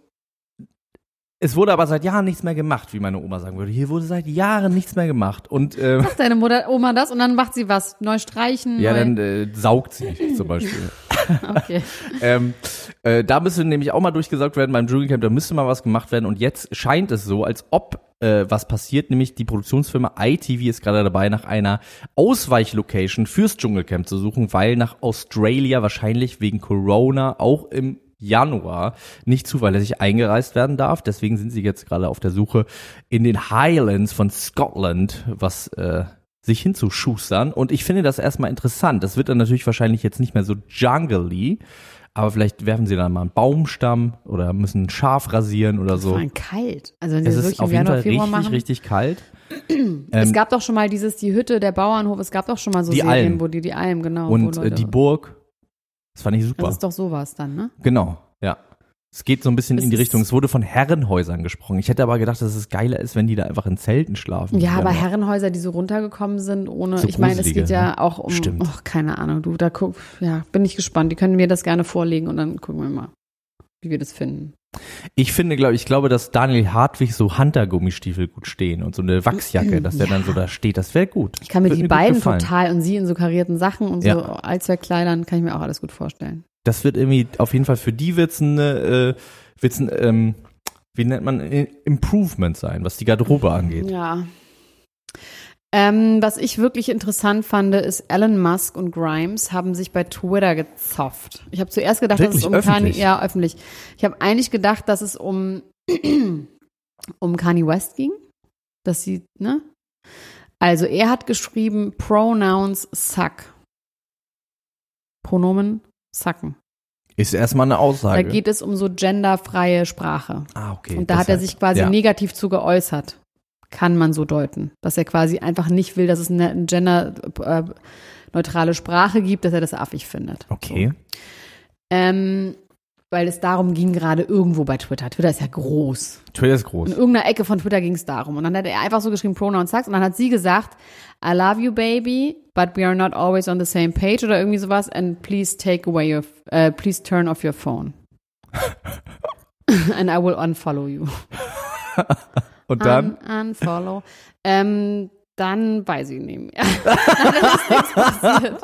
Speaker 2: es wurde aber seit Jahren nichts mehr gemacht, wie meine Oma sagen würde. Hier wurde seit Jahren nichts mehr gemacht und äh,
Speaker 1: Macht deine Mutter, Oma das und dann macht sie was? Neu streichen?
Speaker 2: ja,
Speaker 1: neu,
Speaker 2: dann äh, saugt sie zum Beispiel.
Speaker 1: okay.
Speaker 2: ähm, äh, da müsste nämlich auch mal durchgesaugt werden beim Dschungelcamp, da müsste mal was gemacht werden und jetzt scheint es so, als ob äh, was passiert, nämlich die Produktionsfirma ITV ist gerade dabei, nach einer Ausweichlocation fürs Dschungelcamp zu suchen, weil nach Australia wahrscheinlich wegen Corona auch im Januar nicht zuverlässig eingereist werden darf. Deswegen sind sie jetzt gerade auf der Suche in den Highlands von Scotland, was äh, sich hinzuschustern. Und ich finde das erstmal interessant. Das wird dann natürlich wahrscheinlich jetzt nicht mehr so jungly, aber vielleicht werfen sie dann mal einen Baumstamm oder müssen ein Schaf rasieren oder
Speaker 1: Vor
Speaker 2: so.
Speaker 1: allem kalt. Also wenn sie
Speaker 2: Es
Speaker 1: das
Speaker 2: ist
Speaker 1: wirklich
Speaker 2: auf jeden Fall richtig,
Speaker 1: machen.
Speaker 2: richtig kalt.
Speaker 1: es gab doch schon mal dieses, die Hütte, der Bauernhof, es gab doch schon mal so
Speaker 2: Die
Speaker 1: Serien,
Speaker 2: Alm.
Speaker 1: wo die, die Alm, genau.
Speaker 2: Und äh, die Burg, das fand ich super.
Speaker 1: Das ist doch sowas dann, ne?
Speaker 2: Genau, ja. Es geht so ein bisschen
Speaker 1: Es
Speaker 2: in die Richtung. Es wurde von Herrenhäusern gesprochen. Ich hätte aber gedacht, dass es geiler ist, wenn die da einfach in Zelten schlafen.
Speaker 1: Ja, aber
Speaker 2: Herren
Speaker 1: Herrenhäuser, die so runtergekommen sind, ohne,
Speaker 2: So
Speaker 1: ich meine, es geht ja
Speaker 2: ne?
Speaker 1: auch um,
Speaker 2: Stimmt.
Speaker 1: ach, keine Ahnung, du, da guck, ja, bin ich gespannt. Die können mir das gerne vorlegen und dann gucken wir mal, wie wir das finden.
Speaker 2: Ich finde, glaube ich, glaube, dass Daniel Hartwig so Hunter-Gummistiefel gut stehen und so eine Wachsjacke, dass der dann so da steht. Das wäre gut.
Speaker 1: Ich kann mir
Speaker 2: Würde
Speaker 1: die
Speaker 2: gut
Speaker 1: beiden total und sie in so karierten Sachen und so
Speaker 2: Ja.
Speaker 1: Allzweckkleidern, kann ich mir auch alles gut vorstellen.
Speaker 2: Das wird irgendwie, auf jeden Fall für die wird's ein, äh, wird's ein, ähm, wie nennt man, äh, Improvement sein, was die Garderobe angeht.
Speaker 1: Ja. Ähm, was ich wirklich interessant fand, ist Elon Musk und Grimes haben sich bei Twitter gezofft. Ich habe zuerst gedacht, dass es
Speaker 2: Wirklich?
Speaker 1: um Kanye, ja öffentlich. Ich habe eigentlich gedacht, dass es um um Kanye West ging, dass sie, ne? Also er hat geschrieben Pronouns suck. Pronomen sucken.
Speaker 2: Ist erstmal eine
Speaker 1: Da
Speaker 2: Aussage.
Speaker 1: geht es um so genderfreie Sprache.
Speaker 2: ah, okay.
Speaker 1: Und da hat er sich quasi
Speaker 2: ja.
Speaker 1: negativ zu geäußert. Kann man so deuten. Dass er quasi einfach nicht will, dass es eine genderneutrale Sprache gibt, dass er das affig findet.
Speaker 2: Okay.
Speaker 1: Ähm, weil es darum ging gerade irgendwo bei Twitter. Twitter ist ja groß.
Speaker 2: Twitter ist
Speaker 1: In
Speaker 2: groß.
Speaker 1: irgendeiner Ecke von Twitter ging es darum. Und dann hat er einfach so geschrieben, Pronoun sucks. Und dann hat sie gesagt, I love you, baby, but we are not always on the same page oder irgendwie sowas. And please take away your, uh, please turn off your phone. And I will unfollow you.
Speaker 2: Und dann?
Speaker 1: Un unfollow. Ähm, dann weiß ich nicht mehr. dann ist nichts passiert.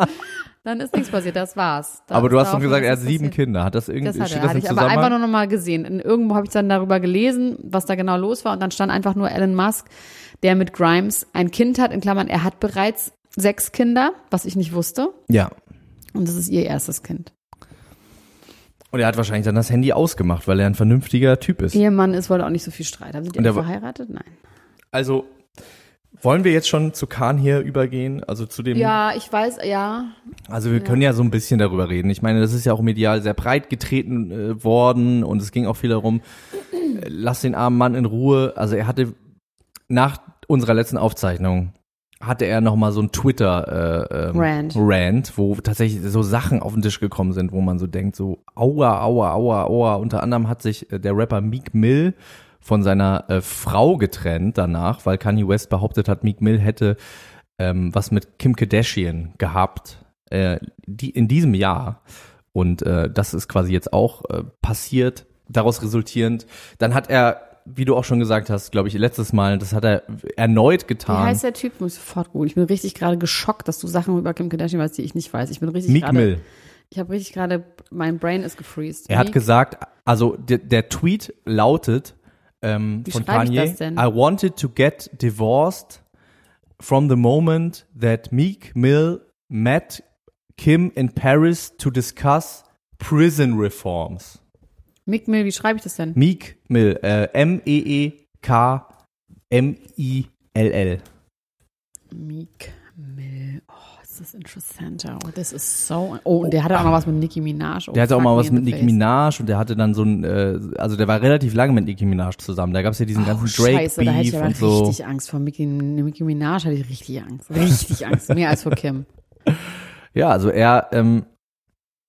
Speaker 1: Dann ist nichts passiert, das war's. Das
Speaker 2: aber du hast doch gesagt, er hat sieben
Speaker 1: passiert.
Speaker 2: Kinder. Hat das irgendwie,
Speaker 1: Das hat er,
Speaker 2: das
Speaker 1: hatte ich aber einfach nur noch mal gesehen. In, irgendwo habe ich dann darüber gelesen, was da genau los war. Und dann stand einfach nur Elon Musk, der mit Grimes ein Kind hat. In Klammern, er hat bereits sechs Kinder, was ich nicht wusste.
Speaker 2: Ja.
Speaker 1: Und das ist ihr erstes Kind.
Speaker 2: Und er hat wahrscheinlich dann das Handy ausgemacht, weil er ein vernünftiger Typ ist.
Speaker 1: Ehemann ist wohl auch nicht so viel Streit. Haben sie
Speaker 2: war-
Speaker 1: verheiratet? Nein.
Speaker 2: Also, wollen wir jetzt schon zu Kahn hier übergehen? Also zu dem.
Speaker 1: Ja, ich weiß, ja.
Speaker 2: Also wir können ja so ein bisschen darüber reden. Ich meine, das ist ja auch medial sehr breit getreten äh, worden und es ging auch viel darum, äh, lass den armen Mann in Ruhe. Also er hatte nach unserer letzten Aufzeichnung hatte er noch mal so ein Twitter äh, ähm,
Speaker 1: Rant.
Speaker 2: Rant, wo tatsächlich so Sachen auf den Tisch gekommen sind, wo man so denkt, so aua, aua, aua, aua. Unter anderem hat sich äh, der Rapper Meek Mill von seiner äh, Frau getrennt danach, weil Kanye West behauptet hat, Meek Mill hätte ähm, was mit Kim Kardashian gehabt, äh, die in diesem Jahr. Und äh, das ist quasi jetzt auch äh, passiert, daraus resultierend. Dann hat er, wie du auch schon gesagt hast, glaube ich, letztes Mal, das hat er erneut
Speaker 1: Wie
Speaker 2: getan.
Speaker 1: heißt der Typ? Muss ich sofort googeln. Ich bin richtig gerade geschockt, dass du Sachen über Kim Kardashian weißt, die ich nicht weiß. Ich bin richtig
Speaker 2: Meek
Speaker 1: gerade.
Speaker 2: Mill.
Speaker 1: Ich habe richtig gerade, mein Brain ist gefreezed.
Speaker 2: Er hat
Speaker 1: Meek-
Speaker 2: gesagt, also der, der Tweet lautet ähm,
Speaker 1: Wie
Speaker 2: von
Speaker 1: schreibe ich
Speaker 2: Kanye,
Speaker 1: das denn?
Speaker 2: I wanted to get divorced from the moment that Meek Mill met Kim in Paris to discuss prison reforms.
Speaker 1: Mick Mill, wie schreibe ich das denn?
Speaker 2: Meek Mill, äh, M-E-E-K-M-I-L-L.
Speaker 1: Meek Mill. Oh, this is interessant. Oh, this is so. Oh, und der hatte auch noch was mit Nicki Minaj. Oh,
Speaker 2: Der hatte auch mal was mit Nicki. Minaj und der hatte dann so ein, äh, also der war relativ lange mit Nicki Minaj zusammen. Da gab es ja diesen ganzen
Speaker 1: Oh, Scheiße, da hätte ich aber
Speaker 2: und so.
Speaker 1: richtig Angst vor Nicki, Nicki Minaj, hatte ich richtig Angst. Richtig Angst. Mehr als vor Kim.
Speaker 2: Ja, also er, ähm,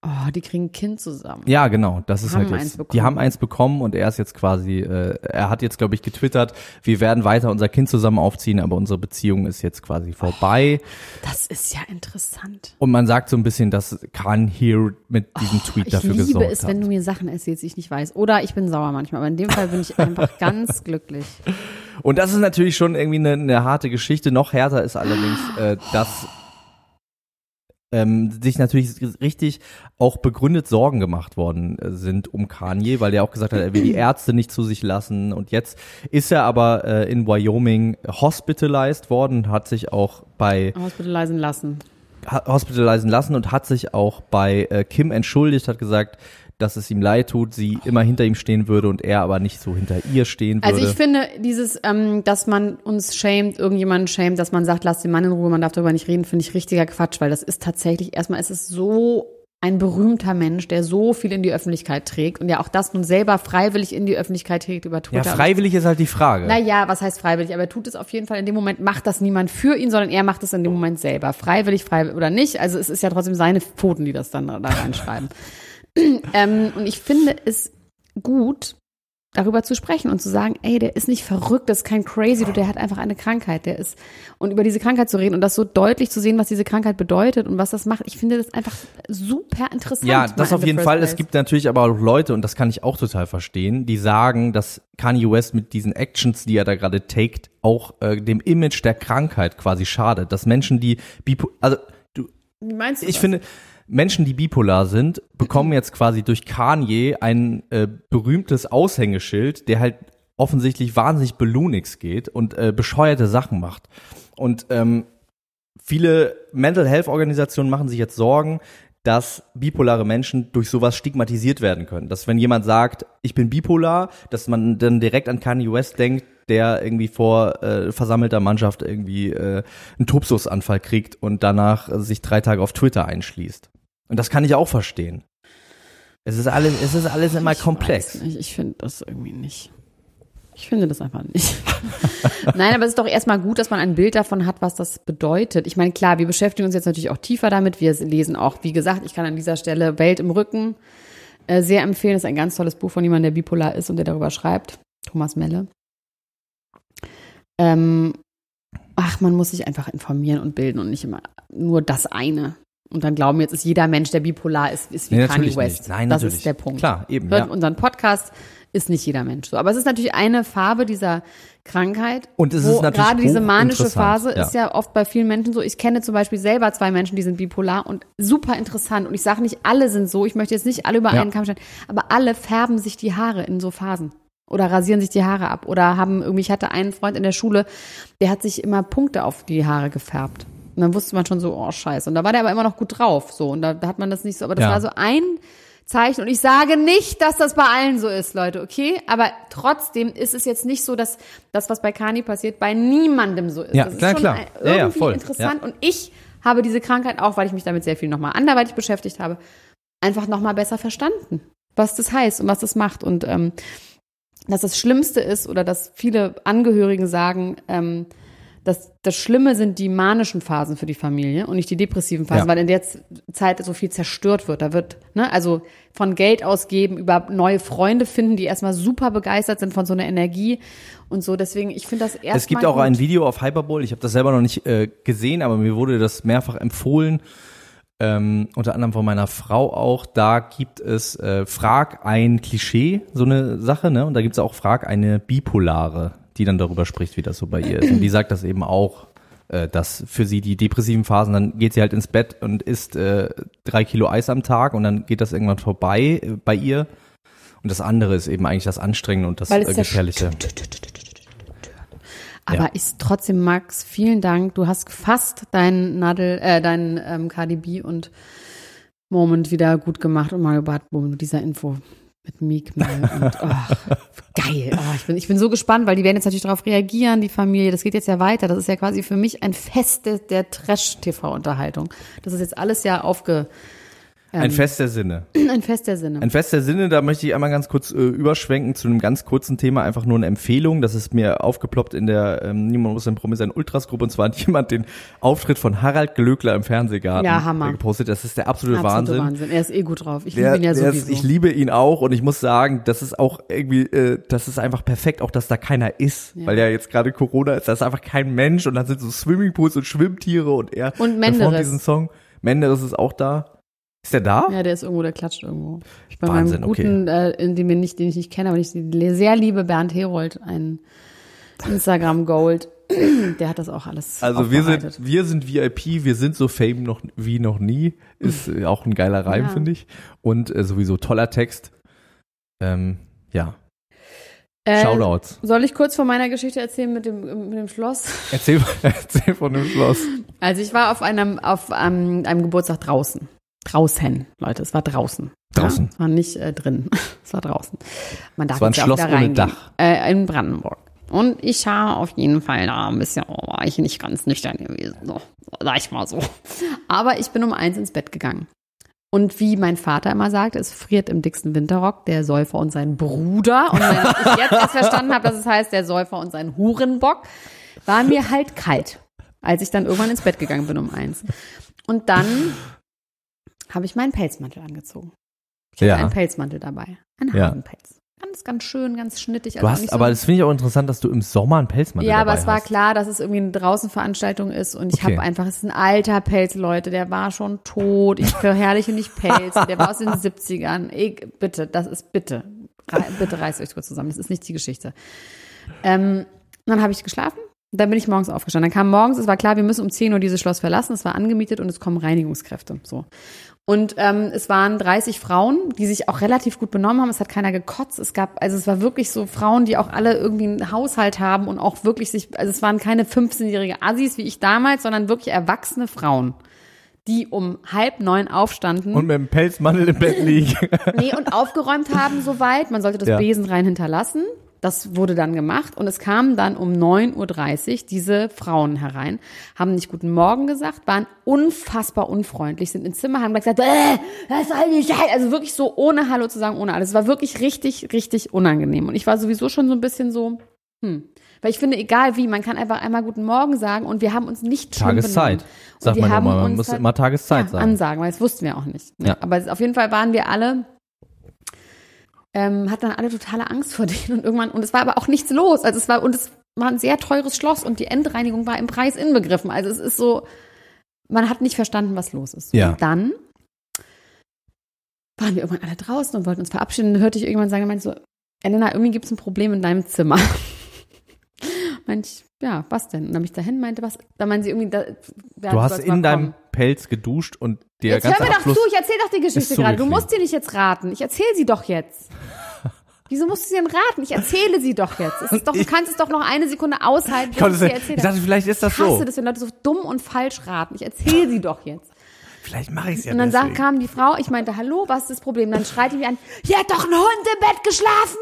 Speaker 1: Oh, die kriegen ein Kind zusammen.
Speaker 2: ja genau, das ist
Speaker 1: Haben
Speaker 2: halt jetzt, die haben eins bekommen und er ist jetzt quasi, äh, er hat jetzt glaube ich getwittert, wir werden weiter unser Kind zusammen aufziehen, aber unsere Beziehung ist jetzt quasi vorbei.
Speaker 1: Das ist ja interessant.
Speaker 2: Und man sagt so ein bisschen, dass Khan hier mit diesem Tweet
Speaker 1: Oh, Ich
Speaker 2: dafür
Speaker 1: liebe
Speaker 2: gesorgt
Speaker 1: es,
Speaker 2: hat.
Speaker 1: wenn du mir Sachen erzählst, die ich nicht weiß. Oder ich bin sauer manchmal, aber in dem Fall bin ich einfach ganz glücklich.
Speaker 2: Und das ist natürlich schon irgendwie eine, eine harte Geschichte. Noch härter ist allerdings, äh, dass ähm, sich natürlich richtig auch begründet Sorgen gemacht worden äh, sind um Kanye, weil der auch gesagt hat, er will die Ärzte nicht zu sich lassen. Und jetzt ist er aber äh, in Wyoming hospitalized worden, hat sich auch bei
Speaker 1: Hospitalisen lassen.
Speaker 2: hospitalisen lassen und hat sich auch bei äh, Kim entschuldigt, hat gesagt, dass es ihm leid tut, sie immer hinter ihm stehen würde und er aber nicht so hinter ihr stehen würde.
Speaker 1: Also ich finde dieses, ähm, dass man uns schämt, irgendjemanden schämt, dass man sagt, lass den Mann in Ruhe, man darf darüber nicht reden, finde ich richtiger Quatsch, weil das ist tatsächlich, erstmal ist es so ein berühmter Mensch, der so viel in die Öffentlichkeit trägt und ja auch das nun selber freiwillig in die Öffentlichkeit trägt über
Speaker 2: ja,
Speaker 1: Twitter.
Speaker 2: freiwillig ist halt die Frage.
Speaker 1: Naja, was heißt freiwillig? Aber er tut es auf jeden Fall in dem Moment, macht das niemand für ihn, sondern er macht es in dem Moment selber. Freiwillig, freiwillig oder nicht. Also es ist ja trotzdem seine Pfoten, die das dann da reinschreiben. ähm, und ich finde es gut, darüber zu sprechen und zu sagen, ey, der ist nicht verrückt, das ist kein crazy, du, der hat einfach eine Krankheit, der ist und über diese Krankheit zu reden und das so deutlich zu sehen, was diese Krankheit bedeutet und was das macht. Ich finde das einfach super interessant.
Speaker 2: Ja, das auf jeden Fall.
Speaker 1: place.
Speaker 2: Es gibt natürlich aber auch Leute, und das kann ich auch total verstehen, die sagen, dass Kanye West mit diesen Actions, die er da gerade taked, auch äh, dem Image der Krankheit quasi schadet. Dass Menschen, die bipo also du,
Speaker 1: Wie meinst du
Speaker 2: ich
Speaker 1: das?
Speaker 2: finde, Menschen, die bipolar sind, bekommen jetzt quasi durch Kanye ein äh, berühmtes Aushängeschild, der halt offensichtlich wahnsinnig Balloonix geht und äh, bescheuerte Sachen macht. Und ähm, viele Mental Health Organisationen machen sich jetzt Sorgen, dass bipolare Menschen durch sowas stigmatisiert werden können. Dass wenn jemand sagt, ich bin bipolar, dass man dann direkt an Kanye West denkt, der irgendwie vor äh, versammelter Mannschaft irgendwie äh, einen Tobsuchtsanfall kriegt und danach äh, sich drei Tage auf Twitter einschließt. Und das kann ich auch verstehen. Es ist alles, es ist alles immer
Speaker 1: Ich
Speaker 2: komplex.
Speaker 1: ich finde das irgendwie nicht. Ich finde das einfach nicht. Nein, aber es ist doch erstmal gut, dass man ein Bild davon hat, was das bedeutet. Ich meine, klar, wir beschäftigen uns jetzt natürlich auch tiefer damit. Wir lesen auch, wie gesagt, ich kann an dieser Stelle Welt im Rücken äh, sehr empfehlen. Das ist ein ganz tolles Buch von jemandem, der bipolar ist und der darüber schreibt. Thomas Melle. Ähm, ach, man muss sich einfach informieren und bilden und nicht immer nur das eine. Und dann glauben, jetzt ist jeder Mensch, der bipolar ist, ist wie
Speaker 2: Nee,
Speaker 1: Kanye West.
Speaker 2: nicht. Nein,
Speaker 1: das
Speaker 2: natürlich.
Speaker 1: ist der Punkt.
Speaker 2: Klar, eben,
Speaker 1: Hört
Speaker 2: ja.
Speaker 1: unseren Podcast, ist nicht jeder Mensch so. Aber es ist natürlich eine Farbe dieser Krankheit.
Speaker 2: Und es ist natürlich
Speaker 1: gerade diese manische Phase
Speaker 2: ja.
Speaker 1: ist ja oft bei vielen Menschen so. Ich kenne zum Beispiel selber zwei Menschen, die sind bipolar und super interessant. Und ich sage nicht, alle sind so. Ich möchte jetzt nicht alle über
Speaker 2: Ja.
Speaker 1: einen Kamm stellen. Aber alle färben sich die Haare in so Phasen. Oder rasieren sich die Haare ab. Oder haben irgendwie, ich hatte einen Freund in der Schule, der hat sich immer Punkte auf die Haare gefärbt. Und dann wusste man schon so, oh scheiße. Und da war der aber immer noch gut drauf. So. Und da, hat man das nicht so. Aber das
Speaker 2: Ja.
Speaker 1: war so ein Zeichen. Und ich sage nicht, dass das bei allen so ist, Leute, okay? Aber trotzdem ist es jetzt nicht so, dass das, was bei Kani passiert, bei niemandem so ist.
Speaker 2: Ja,
Speaker 1: das ist
Speaker 2: klar,
Speaker 1: schon
Speaker 2: klar.
Speaker 1: ein-
Speaker 2: Ja, ja,
Speaker 1: irgendwie
Speaker 2: voll.
Speaker 1: interessant. Und ich habe diese Krankheit auch, weil ich mich damit sehr viel nochmal anderweitig beschäftigt habe, einfach nochmal besser verstanden, was das heißt und was das macht. Und ähm, dass das Schlimmste ist oder dass viele Angehörigen sagen, ähm, dass das Schlimme sind die manischen Phasen für die Familie und nicht die depressiven Phasen,
Speaker 2: Ja.
Speaker 1: weil in der Zeit so viel zerstört wird. Da wird, ne, also von Geld ausgeben über neue Freunde finden, die erstmal super begeistert sind von so einer Energie und so. Deswegen, ich finde das erstmal.
Speaker 2: Es gibt auch
Speaker 1: gut.
Speaker 2: ein Video auf Hyperbowl, ich habe das selber noch nicht äh, gesehen, aber mir wurde das mehrfach empfohlen, ähm, unter anderem von meiner Frau auch. Da gibt es äh, Frag ein Klischee, so eine Sache, ne? Und da gibt es auch Frag eine Bipolare, die dann darüber spricht, wie das so bei ihr ist. Und die sagt das eben auch, äh, dass für sie die depressiven Phasen, dann geht sie halt ins Bett und isst äh, drei Kilo Eis am Tag und dann geht das irgendwann vorbei äh, bei ihr. Und das andere ist eben eigentlich das Anstrengende und das äh, Gefährliche.
Speaker 1: Aber ich trotzdem, Max, vielen Dank. Du hast fast deinen Nadel, äh, deinen ähm, KDB und Moment wieder gut gemacht und Mario Barth Boom mit dieser Info. Mit Meek Mill und ach, geil. Oh, ich, bin, ich bin so gespannt, weil die werden jetzt natürlich darauf reagieren, die Familie. Das geht jetzt ja weiter. Das ist ja quasi für mich ein Fest der Trash-TV-Unterhaltung. Das ist jetzt alles ja aufge...
Speaker 2: Ein Fest der Sinne.
Speaker 1: Ein Fest der Sinne.
Speaker 2: Ein Fest der Sinne, da möchte ich einmal ganz kurz äh, überschwenken zu einem ganz kurzen Thema, einfach nur eine Empfehlung. Das ist mir aufgeploppt in der ähm, Niemand muss ein Promi sein Ultras-Gruppe und zwar hat jemand den Auftritt von Harald Glöckler im Fernsehgarten
Speaker 1: Ja, Hammer.
Speaker 2: gepostet. Das ist der absolute,
Speaker 1: Absolute
Speaker 2: Wahnsinn.
Speaker 1: Wahnsinn. Er ist eh gut drauf. Ich
Speaker 2: Der,
Speaker 1: liebe ihn ja sowieso.
Speaker 2: ist, ich liebe ihn auch und ich muss sagen, das ist auch irgendwie, äh, das ist einfach perfekt, auch dass da keiner ist,
Speaker 1: Ja.
Speaker 2: weil ja jetzt gerade Corona ist, da ist einfach kein Mensch und dann sind so Swimmingpools und Schwimmtiere und er
Speaker 1: Und
Speaker 2: performt diesen Song. Menderes ist auch da. Ist der da?
Speaker 1: Ja, der ist irgendwo, der klatscht irgendwo. Ich bei
Speaker 2: Wahnsinn,
Speaker 1: meinem guten, äh, in dem, wir nicht, den ich nicht kenne, aber ich sehr liebe Bernd Herold, ein Instagram Gold, der hat das auch alles
Speaker 2: Also wir sind, wir sind VIP, wir sind so Fame noch wie noch nie. Ist äh, auch ein geiler Reim,
Speaker 1: Ja.
Speaker 2: finde ich. Und äh, sowieso toller Text. Ähm, ja.
Speaker 1: Äh,
Speaker 2: Shoutouts.
Speaker 1: Soll ich kurz von meiner Geschichte erzählen mit dem, mit dem Schloss?
Speaker 2: Erzähl, erzähl von dem Schloss.
Speaker 1: Also ich war auf einem, auf einem, einem Geburtstag draußen. Draußen, Leute, es war draußen.
Speaker 2: Draußen.
Speaker 1: Ja, es war nicht äh, drin, es war draußen. Man darf
Speaker 2: Es war ein Schloss ohne. Dach.
Speaker 1: Äh, in Brandenburg. Und ich habe auf jeden Fall da ein bisschen, oh, war ich nicht ganz nüchtern gewesen, so, sag ich mal so. Aber ich bin um eins ins Bett gegangen. Und wie mein Vater immer sagt, es friert im dicksten Winterrock der Säufer und sein Bruder. Und wenn ich jetzt erst verstanden habe, dass es heißt, der Säufer und sein Hurenbock, war mir halt kalt, als ich dann irgendwann ins Bett gegangen bin um eins. Und dann habe ich meinen Pelzmantel angezogen. Ich hatte
Speaker 2: Ja.
Speaker 1: einen Pelzmantel dabei. Einen
Speaker 2: Ja.
Speaker 1: Hasenpelz. Ganz, ganz schön, ganz schnittig.
Speaker 2: Du
Speaker 1: also
Speaker 2: hast,
Speaker 1: nicht
Speaker 2: aber
Speaker 1: so,
Speaker 2: das finde ich auch interessant, dass du im Sommer einen Pelzmantel
Speaker 1: ja, aber es war
Speaker 2: hast.
Speaker 1: klar, dass es irgendwie eine Draußenveranstaltung ist und ich
Speaker 2: Okay.
Speaker 1: habe einfach, es ist ein alter Pelz, Leute, der war schon tot. Ich verherrliche nicht Pelz, der war aus den 70ern. Ich, bitte, das ist bitte, bitte reißt euch kurz zusammen, das ist nicht die Geschichte. Ähm, dann habe ich geschlafen, dann bin ich morgens aufgestanden. Dann kam morgens, es war klar, wir müssen um 10 Uhr dieses Schloss verlassen, es war angemietet und es kommen Reinigungskräfte. So. Und ähm, es waren 30 Frauen, die sich auch relativ gut benommen haben. Es hat keiner gekotzt. Es gab, also es war wirklich so Frauen, die auch alle irgendwie einen Haushalt haben und auch wirklich sich, also es waren keine 15-jährige Assis wie ich damals, sondern wirklich erwachsene Frauen, die um halb neun aufstanden.
Speaker 2: Und mit dem Pelzmantel im Bett liegen.
Speaker 1: Nee, und aufgeräumt haben soweit. Man sollte das
Speaker 2: Ja.
Speaker 1: Besen rein hinterlassen. Das wurde dann gemacht und es kamen dann um 9.30 Uhr diese Frauen herein, haben nicht guten Morgen gesagt, waren unfassbar unfreundlich, sind ins Zimmer, haben gesagt, äh, was soll Scheiße? Also wirklich so ohne Hallo zu sagen, ohne alles. Es war wirklich richtig, richtig unangenehm. Und ich war sowieso schon so ein bisschen so, hm. Weil ich finde, egal wie, man kann einfach einmal guten Morgen sagen und wir haben uns nicht
Speaker 2: Tageszeit. Sagt man immer. Man muss
Speaker 1: halt-
Speaker 2: immer Tageszeit
Speaker 1: ja,
Speaker 2: sagen.
Speaker 1: Ansagen, weil das wussten wir auch nicht. Ne?
Speaker 2: Ja.
Speaker 1: Aber auf jeden Fall waren wir alle, ähm, hatten dann alle totale Angst vor denen und irgendwann, und es war aber auch nichts los. Also es war, und es war ein sehr teures Schloss und die Endreinigung war im Preis inbegriffen. Also es ist so, man hat nicht verstanden, was los ist.
Speaker 2: Ja.
Speaker 1: Und dann waren wir irgendwann alle draußen und wollten uns verabschieden. Dann hörte ich irgendwann sagen, meinte so, Elena, irgendwie gibt es ein Problem in deinem Zimmer. meinte ich, ja, was denn? Und dann bin ich dahin, meinte, was? Da meinte sie irgendwie, da, wer
Speaker 2: Du hast in deinem. Pelz geduscht und der
Speaker 1: Jetzt hör
Speaker 2: ganze
Speaker 1: mir doch
Speaker 2: Abfluss.
Speaker 1: zu, ich erzähl doch die Geschichte gerade. Du musst dir nicht jetzt raten. Ich erzähl sie doch jetzt. Wieso musst du sie denn raten? Ich erzähle sie doch jetzt. Es ist doch, du kannst es doch noch eine Sekunde aushalten,
Speaker 2: ich,
Speaker 1: bis
Speaker 2: konnte
Speaker 1: ich sie erzähle.
Speaker 2: ich dachte, vielleicht ist das
Speaker 1: ich hasse
Speaker 2: so.
Speaker 1: das, wenn Leute so dumm und falsch raten. Ich erzähle sie doch jetzt.
Speaker 2: Vielleicht mache ich es ja
Speaker 1: Und dann
Speaker 2: deswegen.
Speaker 1: kam die Frau, ich meinte, hallo, was ist das Problem? Dann schreit die mich an, hier hat doch ein Hund im Bett geschlafen.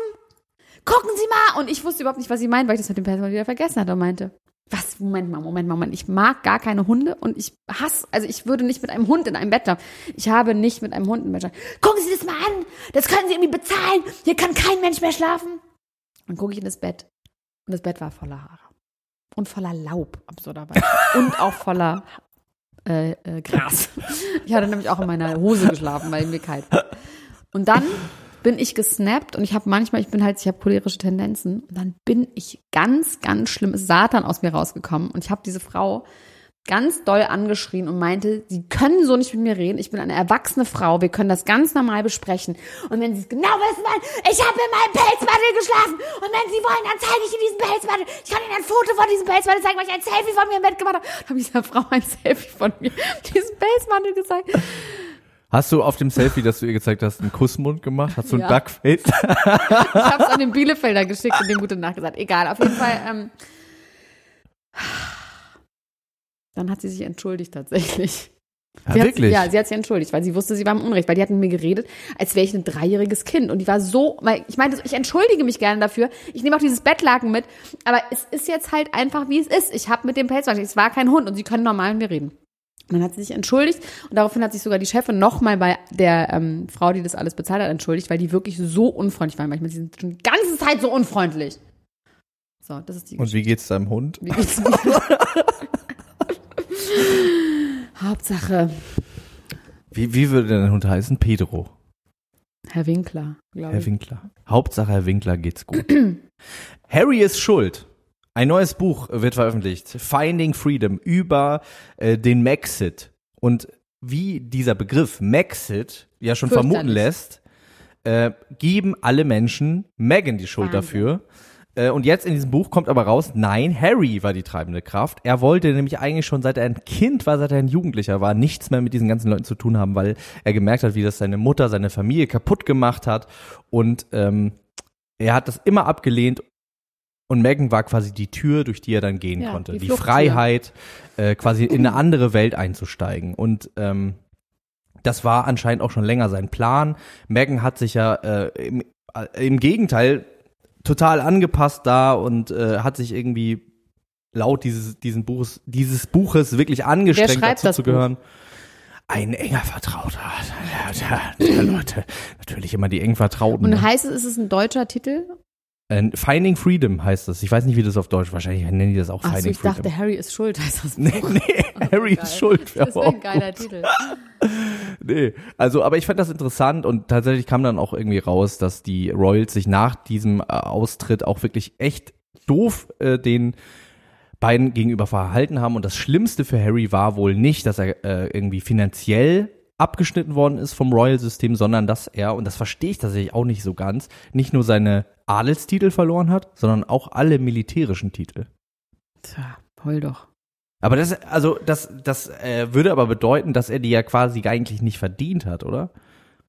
Speaker 1: Gucken Sie mal. Und ich wusste überhaupt nicht, was sie meint, weil ich das mit dem Personal wieder vergessen hatte und meinte, was, Moment mal, Moment mal, Moment. Ich mag gar keine Hunde und ich hasse, also ich würde nicht mit einem Hund in einem Bett schlafen. Ich habe nicht mit einem Hund im Bett schlafen. Gucken Sie das mal an. Das können Sie irgendwie bezahlen. Hier kann kein Mensch mehr schlafen. Dann gucke ich in das Bett. Und das Bett war voller Haare. Und voller Laub, absurderweise. und auch voller äh, äh, Gras. Ich hatte nämlich auch in meiner Hose geschlafen, weil mir kalt war. Und dann bin ich gesnappt und ich habe manchmal, ich bin halt, ich habe cholerische Tendenzen und dann bin ich ganz, ganz schlimm, ist Satan aus mir rausgekommen und ich habe diese Frau ganz doll angeschrien und meinte, sie können so nicht mit mir reden. Ich bin eine erwachsene Frau, wir können das ganz normal besprechen. Und wenn sie es genau wissen wollen, ich habe in meinem Pelzmantel geschlafen. Und wenn sie wollen, dann zeige ich Ihnen diesen Pelzmantel. Ich kann Ihnen ein Foto von diesem Pelzmantel zeigen, weil ich ein Selfie von mir im Bett gemacht habe. Habe ich dieser Frau ein Selfie von mir, diesen Pelzmantel gezeigt.
Speaker 2: Hast du auf dem Selfie, das du ihr gezeigt hast, einen Kussmund gemacht? Hast du ein
Speaker 1: Ja.
Speaker 2: Duckface?
Speaker 1: Ich habe es an den Bielefelder geschickt und dem gute Nacht gesagt. Egal, auf jeden Fall. Ähm, dann hat sie sich entschuldigt tatsächlich.
Speaker 2: Ja,
Speaker 1: sie hat,
Speaker 2: wirklich?
Speaker 1: Ja, sie hat sich entschuldigt, weil sie wusste, sie war im Unrecht, weil die hatten mit mir geredet, als wäre ich ein dreijähriges Kind. Und die war so, weil ich meinte, ich entschuldige mich gerne dafür. Ich nehme auch dieses Bettlaken mit, aber es ist jetzt halt einfach, wie es ist. Ich habe mit dem Pelzwagen, es war kein Hund und sie können normal mit mir reden. Dann hat sie sich entschuldigt und daraufhin hat sich sogar die Chefin nochmal bei der ähm, Frau, die das alles bezahlt hat, entschuldigt, weil die wirklich so unfreundlich waren. Manchmal, die sind schon die ganze Zeit so unfreundlich. So, das ist die
Speaker 2: Und wie geht's deinem Hund?
Speaker 1: wie geht's? Hauptsache,
Speaker 2: Wie, wie würde dein Hund heißen? Pedro.
Speaker 1: Herr Winkler, glaube
Speaker 2: Herr
Speaker 1: ich.
Speaker 2: Winkler. Hauptsache Herr Winkler geht's gut. Harry ist schuld. Ein neues Buch wird veröffentlicht. Finding Freedom über äh, den Maxit. Und wie dieser Begriff Maxit ja schon vermuten lässt, äh, geben alle Menschen Megan die Schuld
Speaker 1: Wahnsinn.
Speaker 2: dafür. Äh, und jetzt in diesem Buch kommt aber raus, nein, Harry war die treibende Kraft. Er wollte nämlich eigentlich schon, seit er ein Kind war, seit er ein Jugendlicher war, nichts mehr mit diesen ganzen Leuten zu tun haben, weil er gemerkt hat, wie das seine Mutter, seine Familie kaputt gemacht hat. Und ähm, er hat das immer abgelehnt. Und Megan war quasi die Tür, durch die er dann gehen
Speaker 1: Ja,
Speaker 2: konnte.
Speaker 1: die
Speaker 2: Die. Freiheit, äh, quasi in eine andere Welt einzusteigen. Und ähm, das war anscheinend auch schon länger sein Plan. Megan hat sich ja äh, im, äh, im Gegenteil total angepasst da und äh, hat sich irgendwie laut dieses, diesen Buches, dieses Buches wirklich angestrengt dazu zu gehören. Ein enger Vertrauter der, der, der Leute. Natürlich immer die eng Vertrauten.
Speaker 1: Und
Speaker 2: ne?
Speaker 1: heißt es, ist es ein deutscher Titel?
Speaker 2: Äh, Finding Freedom heißt das. Ich weiß nicht, wie das auf Deutsch, wahrscheinlich nennen die das auch
Speaker 1: Ach so,
Speaker 2: Finding
Speaker 1: ich
Speaker 2: Freedom.
Speaker 1: dachte, Harry ist schuld, heißt das.
Speaker 2: nee, nee, Harry
Speaker 1: geil.
Speaker 2: ist schuld.
Speaker 1: Das wäre
Speaker 2: auch
Speaker 1: ein geiler
Speaker 2: gut.
Speaker 1: Titel.
Speaker 2: Nee, also aber ich fand das interessant und tatsächlich kam dann auch irgendwie raus, dass die Royals sich nach diesem äh, Austritt auch wirklich echt doof äh, den beiden gegenüber verhalten haben und das Schlimmste für Harry war wohl nicht, dass er äh, irgendwie finanziell abgeschnitten worden ist vom Royal-System, sondern dass er, und das verstehe ich tatsächlich auch nicht so ganz, nicht nur seine Adelstitel verloren hat, sondern auch alle militärischen Titel.
Speaker 1: Tja, heul doch.
Speaker 2: Aber das, also das, das äh, würde aber bedeuten, dass er die ja quasi eigentlich nicht verdient hat, oder?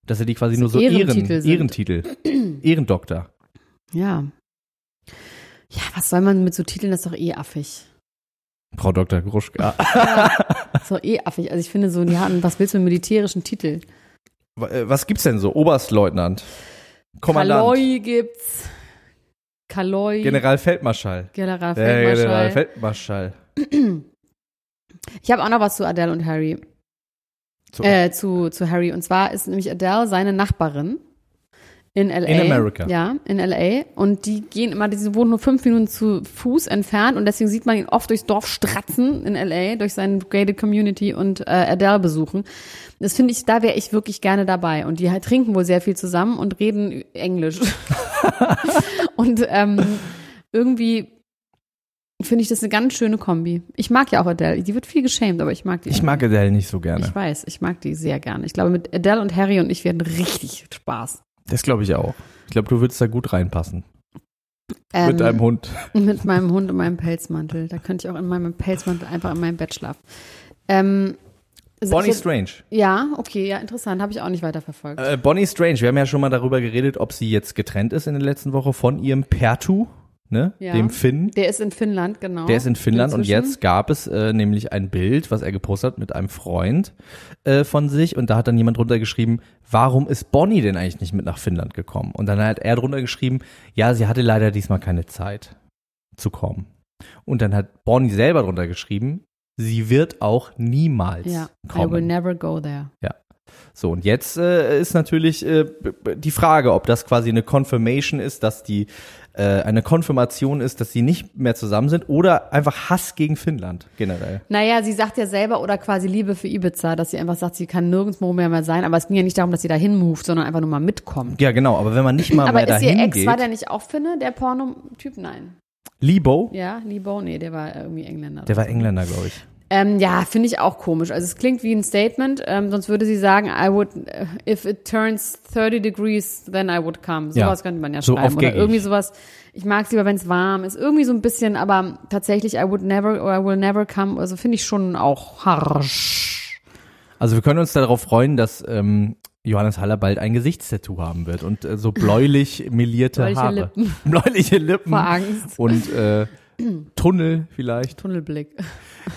Speaker 2: Dass er die quasi
Speaker 1: So
Speaker 2: nur so
Speaker 1: Ehrentitel
Speaker 2: Ehren,
Speaker 1: sind.
Speaker 2: Ehrentitel, Ehrendoktor.
Speaker 1: Ja. Ja, was soll man mit so Titeln? Das ist doch eh affig.
Speaker 2: Frau Dr. Gruschka.
Speaker 1: Das ist doch eh affig. Also ich finde so, ja, was willst du mit militärischen Titel?
Speaker 2: W- äh, Was gibt's denn so? Oberstleutnant, Kommandant,
Speaker 1: Kaloi gibt's. Kaloi.
Speaker 2: Generalfeldmarschall.
Speaker 1: Generalfeldmarschall.
Speaker 2: Generalfeldmarschall.
Speaker 1: Ich habe auch noch was zu Adele und Harry.
Speaker 2: So.
Speaker 1: Äh, zu, zu Harry. Und zwar ist nämlich Adele seine Nachbarin in LA.
Speaker 2: In America.
Speaker 1: Ja, in LA. Und die gehen immer, die wohnen nur fünf Minuten zu Fuß entfernt und deswegen sieht man ihn oft durchs Dorf stratzen in LA, durch seine gated Community und äh, Adele besuchen. Das finde ich, da wäre ich wirklich gerne dabei. Und die halt trinken wohl sehr viel zusammen und reden Englisch. und ähm, irgendwie finde ich das eine ganz schöne Kombi. Ich mag ja auch Adele. Die wird viel geschämt, aber ich mag die.
Speaker 2: Ich mag Adele nicht so gerne.
Speaker 1: Ich weiß, ich mag die sehr gerne. Ich glaube, mit Adele und Harry und ich werden richtig Spaß.
Speaker 2: Das glaube ich auch. Ich glaube, du würdest da gut reinpassen.
Speaker 1: Ähm,
Speaker 2: Mit deinem Hund.
Speaker 1: Mit meinem Hund und meinem Pelzmantel. Da könnte ich auch in meinem Pelzmantel einfach in meinem Bett schlafen. Ähm,
Speaker 2: Bonnie Strange.
Speaker 1: Ja, okay, ja, interessant. Habe ich auch nicht weiterverfolgt.
Speaker 2: Äh, Bonnie Strange, wir haben ja schon mal darüber geredet, ob sie jetzt getrennt ist in der letzten Woche von ihrem Pertu, ne?
Speaker 1: Ja.
Speaker 2: Dem Finn.
Speaker 1: Der ist in Finnland, genau.
Speaker 2: Der ist in Finnland und
Speaker 1: Inzwischen.
Speaker 2: jetzt gab es äh, nämlich ein Bild, was er gepostet hat mit einem Freund äh, von sich und da hat dann jemand drunter geschrieben, warum ist Bonnie denn eigentlich nicht mit nach Finnland gekommen? Und dann hat er drunter geschrieben, ja, sie hatte leider diesmal keine Zeit zu kommen. Und dann hat Bonnie selber drunter geschrieben, sie wird auch niemals
Speaker 1: Ja, I will
Speaker 2: kommen.
Speaker 1: never go there.
Speaker 2: So, und jetzt äh, ist natürlich äh, die Frage, ob das quasi eine Confirmation ist, dass die äh, eine Konfirmation ist, dass sie nicht mehr zusammen sind oder einfach Hass gegen Finnland generell.
Speaker 1: Naja, sie sagt ja selber oder quasi Liebe für Ibiza, dass sie einfach sagt, sie kann nirgendwo mehr, mehr sein. Aber es ging ja nicht darum, dass sie dahin moved, sondern einfach nur mal mitkommt.
Speaker 2: Ja, genau, aber wenn man nicht mal
Speaker 1: Aber
Speaker 2: mehr
Speaker 1: ist ihr
Speaker 2: dahin
Speaker 1: Ex,
Speaker 2: geht.
Speaker 1: war der nicht auch Finne, der Porno-Typ? Nein.
Speaker 2: Libo,
Speaker 1: Ja, Libo? Nee, der war irgendwie Engländer.
Speaker 2: der war Engländer, glaube ich.
Speaker 1: Ähm, ja, finde ich auch komisch. Also es klingt wie ein Statement, ähm, sonst würde sie sagen, I would, äh, if it turns 30 degrees, then I would come.
Speaker 2: Ja,
Speaker 1: Sowas könnte man ja
Speaker 2: so
Speaker 1: schreiben. Oder irgendwie sowas, ich mag es lieber, wenn es warm ist. Irgendwie so ein bisschen, aber tatsächlich, I would never or I will never come. Also finde ich schon auch harsch.
Speaker 2: Also wir können uns darauf freuen, dass ähm, Johannes Haller bald ein Gesichtstattoo haben wird und äh, so bläulich melierte
Speaker 1: Bläuliche
Speaker 2: Haare.
Speaker 1: Lippen.
Speaker 2: Bläuliche Lippen.
Speaker 1: Vor Angst.
Speaker 2: Und äh, Tunnel vielleicht.
Speaker 1: Tunnelblick.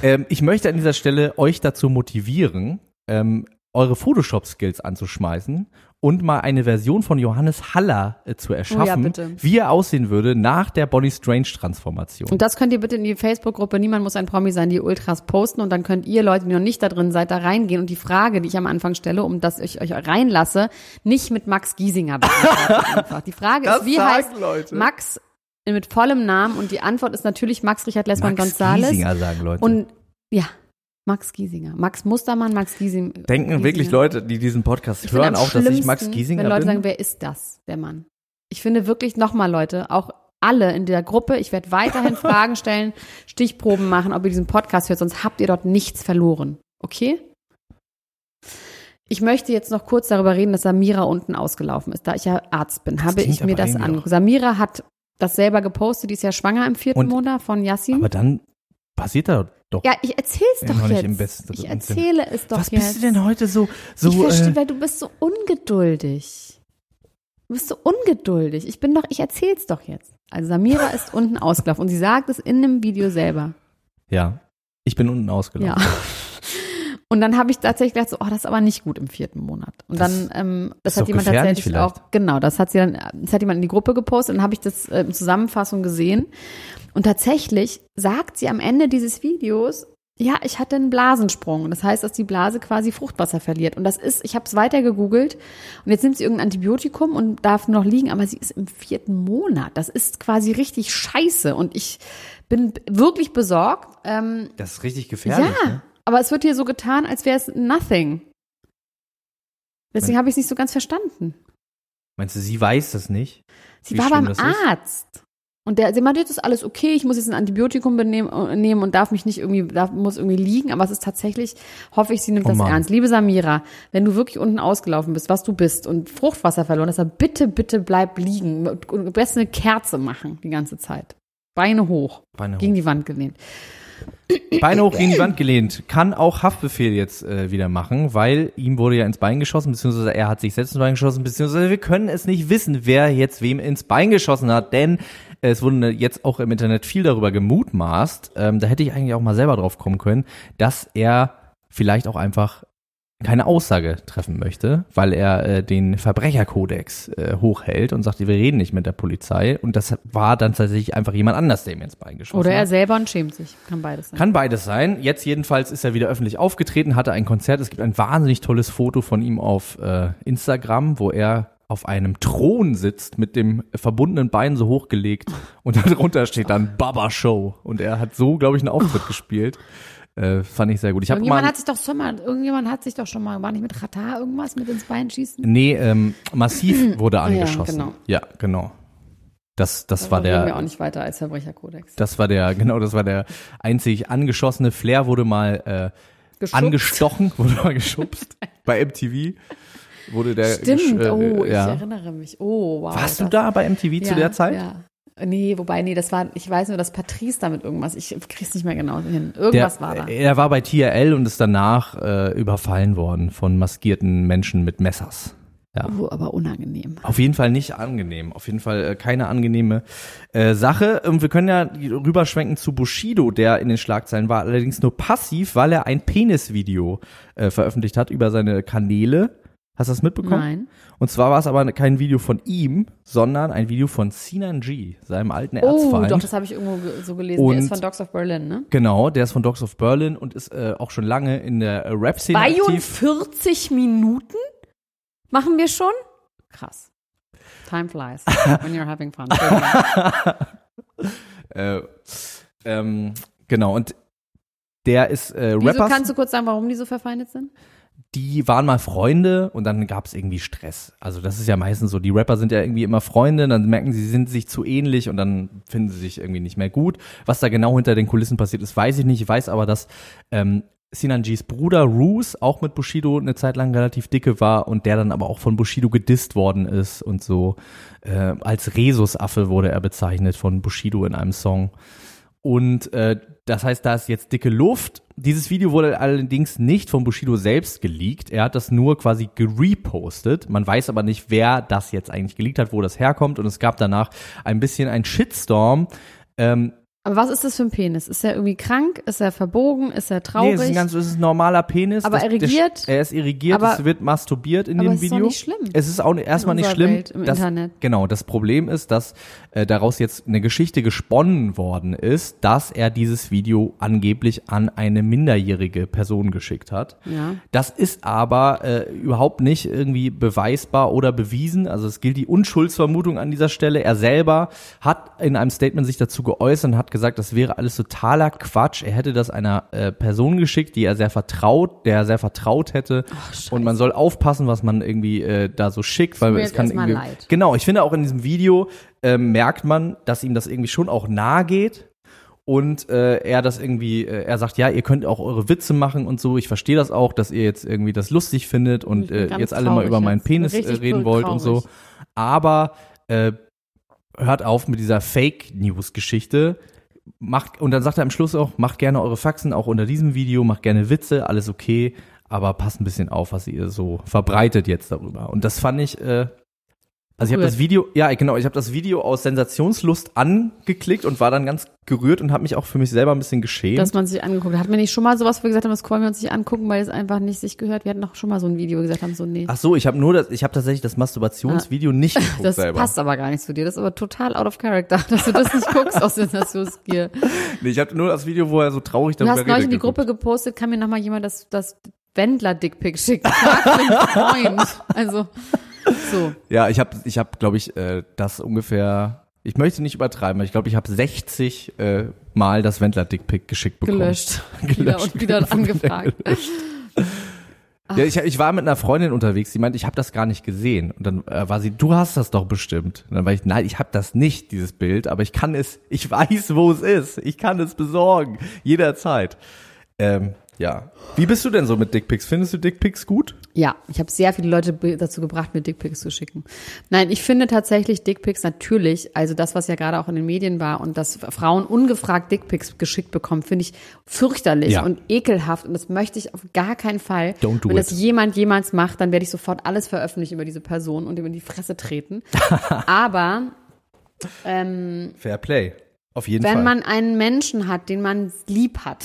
Speaker 2: Ähm, ich möchte an dieser Stelle euch dazu motivieren, ähm, eure Photoshop-Skills anzuschmeißen und mal eine Version von Johannes Haller äh, zu erschaffen,
Speaker 1: bitte.
Speaker 2: wie er aussehen würde nach der Bonnie Strange-Transformation.
Speaker 1: Und das könnt ihr bitte in die Facebook-Gruppe Niemand muss ein Promi sein, die Ultras posten und dann könnt ihr Leute, die noch nicht da drin seid, da reingehen und die Frage, die ich am Anfang stelle, um dass ich euch reinlasse, nicht mit Max Giesinger beantworten. Die Frage
Speaker 2: Das
Speaker 1: ist, wie heißt
Speaker 2: Leute.
Speaker 1: Max mit vollem Namen und die Antwort ist natürlich Max Richard Lessmann
Speaker 2: Max
Speaker 1: Gonzales.
Speaker 2: Giesinger sagen Leute.
Speaker 1: Und ja, Max Giesinger. Max Mustermann, Max Giesinger.
Speaker 2: Denken
Speaker 1: Giesinger.
Speaker 2: wirklich Leute, die diesen Podcast
Speaker 1: Ich
Speaker 2: hören, auch, dass ich Max Giesinger
Speaker 1: Wenn Leute
Speaker 2: bin?
Speaker 1: sagen, wer ist das, der Mann? Ich finde wirklich nochmal, Leute, auch alle in der Gruppe, ich werde weiterhin Fragen stellen, Stichproben machen, ob ihr diesen Podcast hört, sonst habt ihr dort nichts verloren. Okay? Ich möchte jetzt noch kurz darüber reden, dass Samira unten ausgelaufen ist. Da ich ja Arzt bin, habe
Speaker 2: klingt
Speaker 1: ich mir das angeguckt. Samira hat das selber gepostet, die ist ja schwanger im vierten
Speaker 2: Und-
Speaker 1: Monat von Yassin.
Speaker 2: Aber dann passiert da doch.
Speaker 1: Ja, ich erzähl's
Speaker 2: Ja,
Speaker 1: doch jetzt.
Speaker 2: besten
Speaker 1: ich erzähle es doch
Speaker 2: Was
Speaker 1: jetzt.
Speaker 2: bist du denn heute so, so,
Speaker 1: ich verstehe,
Speaker 2: äh,
Speaker 1: weil du bist so ungeduldig. Du bist so ungeduldig. Ich bin doch, ich erzähl's doch jetzt. Also Samira ist unten ausgelaufen und sie sagt es in dem Video selber.
Speaker 2: ja. Ich bin unten ausgelaufen.
Speaker 1: Ja. Und dann habe ich tatsächlich gedacht, so, oh, das ist aber nicht gut im vierten Monat. Und
Speaker 2: Das
Speaker 1: dann, ähm, das hat jemand tatsächlich
Speaker 2: vielleicht.
Speaker 1: auch, genau, das hat sie dann, das hat jemand in die Gruppe gepostet und dann habe ich das äh, in Zusammenfassung gesehen. Und tatsächlich sagt sie am Ende dieses Videos, ja, ich hatte einen Blasensprung. Das heißt, dass die Blase quasi Fruchtwasser verliert. Und das ist, ich habe es weiter gegoogelt und jetzt nimmt sie irgendein Antibiotikum und darf noch liegen, aber sie ist im vierten Monat. Das ist quasi richtig scheiße. Und ich bin wirklich besorgt. Ähm,
Speaker 2: Das ist richtig gefährlich.
Speaker 1: ja,
Speaker 2: Ne?
Speaker 1: Aber es wird hier so getan, als wäre es nothing. Deswegen habe ich es nicht so ganz verstanden.
Speaker 2: Meinst du, sie weiß das nicht?
Speaker 1: Sie war beim
Speaker 2: das ist?
Speaker 1: Arzt. Und der, sie meinte, jetzt ist alles okay, ich muss jetzt ein Antibiotikum benehmen, äh, nehmen und darf mich nicht irgendwie, darf, muss irgendwie liegen, aber es ist tatsächlich, hoffe ich, sie nimmt
Speaker 2: Oh
Speaker 1: das ernst. Liebe Samira, wenn du wirklich unten ausgelaufen bist, was du bist und Fruchtwasser verloren hast, dann bitte, bitte bleib liegen am besten eine Kerze machen die ganze Zeit. Beine hoch,
Speaker 2: Beine
Speaker 1: gegen
Speaker 2: hoch.
Speaker 1: die Wand gelehnt.
Speaker 2: Beine hoch gegen die Wand gelehnt. Kann auch Haftbefehl jetzt äh, wieder machen, weil ihm wurde ja ins Bein geschossen, beziehungsweise er hat sich selbst ins Bein geschossen, beziehungsweise wir können es nicht wissen, wer jetzt wem ins Bein geschossen hat, denn es wurde jetzt auch im Internet viel darüber gemutmaßt. Ähm, da hätte ich eigentlich auch mal selber drauf kommen können, dass er vielleicht auch einfach keine Aussage treffen möchte, weil er äh, den Verbrecherkodex äh, hochhält und sagt, wir reden nicht mit der Polizei. Und das war dann tatsächlich einfach jemand anders, der ihm ins Bein geschossen
Speaker 1: Oder
Speaker 2: hat.
Speaker 1: er selber und schämt sich. Kann beides sein.
Speaker 2: Kann beides sein. Jetzt jedenfalls ist er wieder öffentlich aufgetreten, hatte ein Konzert. Es gibt ein wahnsinnig tolles Foto von ihm auf äh, Instagram, wo er auf einem Thron sitzt mit dem verbundenen Bein so hochgelegt und darunter steht dann Baba Show und er hat so, glaube ich, einen Auftritt gespielt. Äh, fand ich sehr gut. Ich
Speaker 1: Irgendjemand
Speaker 2: mal
Speaker 1: hat sich doch schon mal, irgendjemand hat sich doch schon mal, war nicht mit Ratar irgendwas mit ins Bein schießen?
Speaker 2: nee, ähm, massiv wurde
Speaker 1: ja,
Speaker 2: angeschossen.
Speaker 1: genau.
Speaker 2: Ja, genau. Das das war
Speaker 1: reden wir
Speaker 2: der
Speaker 1: auch nicht weiter als Verbrecherkodex.
Speaker 2: das war der genau, das war der einzig angeschossene Flair wurde mal äh,
Speaker 1: Geschubst.
Speaker 2: angestochen, wurde mal geschubst bei MTV. Wurde der
Speaker 1: Stimmt,
Speaker 2: äh,
Speaker 1: oh, ich
Speaker 2: ja.
Speaker 1: erinnere mich. Oh, wow.
Speaker 2: Warst du
Speaker 1: das-
Speaker 2: da bei MTV zu
Speaker 1: Ja,
Speaker 2: der Zeit?
Speaker 1: Ja. Nee, wobei, nee, das war, ich weiß nur, dass Patrice damit irgendwas, ich krieg's nicht mehr genau hin. Irgendwas
Speaker 2: der,
Speaker 1: war da.
Speaker 2: Er war bei TRL und ist danach äh, überfallen worden von maskierten Menschen mit Messers. Ja.
Speaker 1: Oh, aber unangenehm.
Speaker 2: Auf jeden Fall nicht angenehm. Auf jeden Fall äh, keine angenehme äh, Sache. Und wir können ja rüberschwenken zu Bushido, der in den Schlagzeilen war, allerdings nur passiv, weil er ein Penisvideo äh, veröffentlicht hat über seine Kanäle. Hast du das mitbekommen?
Speaker 1: Nein.
Speaker 2: Und zwar war es aber kein Video von ihm, sondern ein Video von Sinan G, seinem alten
Speaker 1: Oh,
Speaker 2: Erzfeind.
Speaker 1: doch, das habe ich irgendwo ge- so gelesen.
Speaker 2: Und-
Speaker 1: Der ist von Dogs of Berlin, ne?
Speaker 2: Genau, der ist von Dogs of Berlin und ist äh, auch schon lange in der äh, Rap-Szene aktiv.
Speaker 1: 42 Minuten? Machen wir schon? Krass. Time flies when you're having fun.
Speaker 2: Äh, ähm, genau, und der ist äh,
Speaker 1: Wieso
Speaker 2: Rapper.
Speaker 1: kannst du kurz sagen, warum die so verfeindet sind?
Speaker 2: Die waren mal Freunde und dann gab es irgendwie Stress. Also das ist ja meistens so, die Rapper sind ja irgendwie immer Freunde, dann merken sie, sie sind sich zu ähnlich und dann finden sie sich irgendwie nicht mehr gut. Was da genau hinter den Kulissen passiert ist, weiß ich nicht. Ich weiß aber, dass ähm, Sinan Gs Bruder Roos auch mit Bushido eine Zeit lang relativ dicke war und der dann aber auch von Bushido gedisst worden ist und so. Äh, als Rhesusaffe wurde er bezeichnet von Bushido in einem Song. Und äh, das heißt, da ist jetzt dicke Luft. Dieses Video wurde allerdings nicht von Bushido selbst geleakt. Er hat das nur quasi gerepostet. Man weiß aber nicht, wer das jetzt eigentlich geleakt hat, wo das herkommt. Und es gab danach ein bisschen ein Shitstorm, ähm,
Speaker 1: Aber was ist das für ein Penis? Ist er irgendwie krank? Ist er verbogen? Ist er traurig?
Speaker 2: Nee, es ist ein ganz es ist ein normaler Penis.
Speaker 1: Aber
Speaker 2: Das-
Speaker 1: irrigiert?
Speaker 2: Der, er ist irrigiert,
Speaker 1: Aber-
Speaker 2: es wird masturbiert in dem
Speaker 1: es ist
Speaker 2: Video.
Speaker 1: nicht schlimm
Speaker 2: Es ist auch erstmal nicht schlimm.
Speaker 1: Welt, im
Speaker 2: das,
Speaker 1: Internet.
Speaker 2: Genau, das Problem ist, dass äh, daraus jetzt eine Geschichte gesponnen worden ist, dass er dieses Video angeblich an eine minderjährige Person geschickt hat.
Speaker 1: Ja.
Speaker 2: Das ist aber äh, überhaupt nicht irgendwie beweisbar oder bewiesen. Also es gilt die Unschuldsvermutung an dieser Stelle. Er selber hat in einem Statement sich dazu geäußert und hat gesagt, das wäre alles totaler Quatsch. Er hätte das einer äh, Person geschickt, die er sehr vertraut, der er sehr vertraut hätte. und man soll aufpassen, was man irgendwie äh, da so schickt, weil es kann irgendwie,
Speaker 1: leid.
Speaker 2: genau. Ich finde auch in diesem Video äh, merkt man, dass ihm das irgendwie schon auch nahe geht und äh, er das irgendwie, äh, er sagt, ja, ihr könnt auch eure Witze machen und so. Ich verstehe das auch, dass ihr jetzt irgendwie das lustig findet und äh, jetzt alle mal
Speaker 1: traurig
Speaker 2: über meinen Penis äh, reden wollt und so.
Speaker 1: traurig.
Speaker 2: Aber äh, hört auf mit dieser Fake News Geschichte. Macht und dann sagt er am Schluss auch, macht gerne eure Faxen auch unter diesem Video, macht gerne Witze, alles okay, aber passt ein bisschen auf, was ihr so verbreitet jetzt darüber. Und das fand ich äh, also ich habe das Video, ja genau, ich habe das Video aus Sensationslust angeklickt und war dann ganz gerührt und habe mich auch für mich selber ein bisschen geschämt.
Speaker 1: Dass man sich angeguckt hat. Hat mir nicht schon mal sowas, wo wir gesagt haben, das wollen wir uns nicht angucken, weil es einfach nicht sich gehört. Wir hatten doch schon mal so ein Video, gesagt haben, so nee.
Speaker 2: Ach so, ich habe nur das, ich habe tatsächlich das Masturbationsvideo nicht geguckt
Speaker 1: Ah. das
Speaker 2: selber.
Speaker 1: passt aber gar nicht zu dir. Das ist aber total out of character, dass du das nicht guckst aus Sensationsgier.
Speaker 2: Nee, ich habe nur das Video, wo er so traurig
Speaker 1: Du
Speaker 2: darüber
Speaker 1: hast neulich in die
Speaker 2: geguckt.
Speaker 1: Gruppe gepostet, kann mir noch mal jemand das, das Wendler-Dickpick schicken. Frag den Freund. Also, so.
Speaker 2: Ja, ich habe, ich habe, glaube ich, äh, das ungefähr. Ich möchte nicht übertreiben, aber ich glaube, ich habe 60 äh, Mal das Wendler-Dickpick geschickt bekommen.
Speaker 1: Gelöscht. Wieder
Speaker 2: Gelöscht.
Speaker 1: und wieder angefragt.
Speaker 2: Ja, ich, ich war mit einer Freundin unterwegs, die meinte, ich habe das gar nicht gesehen. Und dann äh, war sie, du hast das doch bestimmt. Und dann war ich, nein, ich habe das nicht, dieses Bild, aber ich kann es, ich weiß, wo es ist. Ich kann es besorgen, jederzeit. Ähm, ja. Wie bist du denn so mit Dickpics? Findest du Dickpics gut?
Speaker 1: Ja, ich habe sehr viele Leute dazu gebracht, mir Dickpics zu schicken. Nein, ich finde tatsächlich Dickpics natürlich, also das, was ja gerade auch in den Medien war und dass Frauen ungefragt Dickpics geschickt bekommen, finde ich fürchterlich
Speaker 2: Ja.
Speaker 1: und ekelhaft und das möchte ich auf gar keinen Fall.
Speaker 2: Don't do
Speaker 1: Wenn
Speaker 2: it.
Speaker 1: das jemand jemals macht, dann werde ich sofort alles veröffentlichen über diese Person und ihm in die Fresse treten. Aber ähm,
Speaker 2: Fair Play. Auf jeden
Speaker 1: wenn
Speaker 2: Fall.
Speaker 1: man einen Menschen hat, den man lieb hat,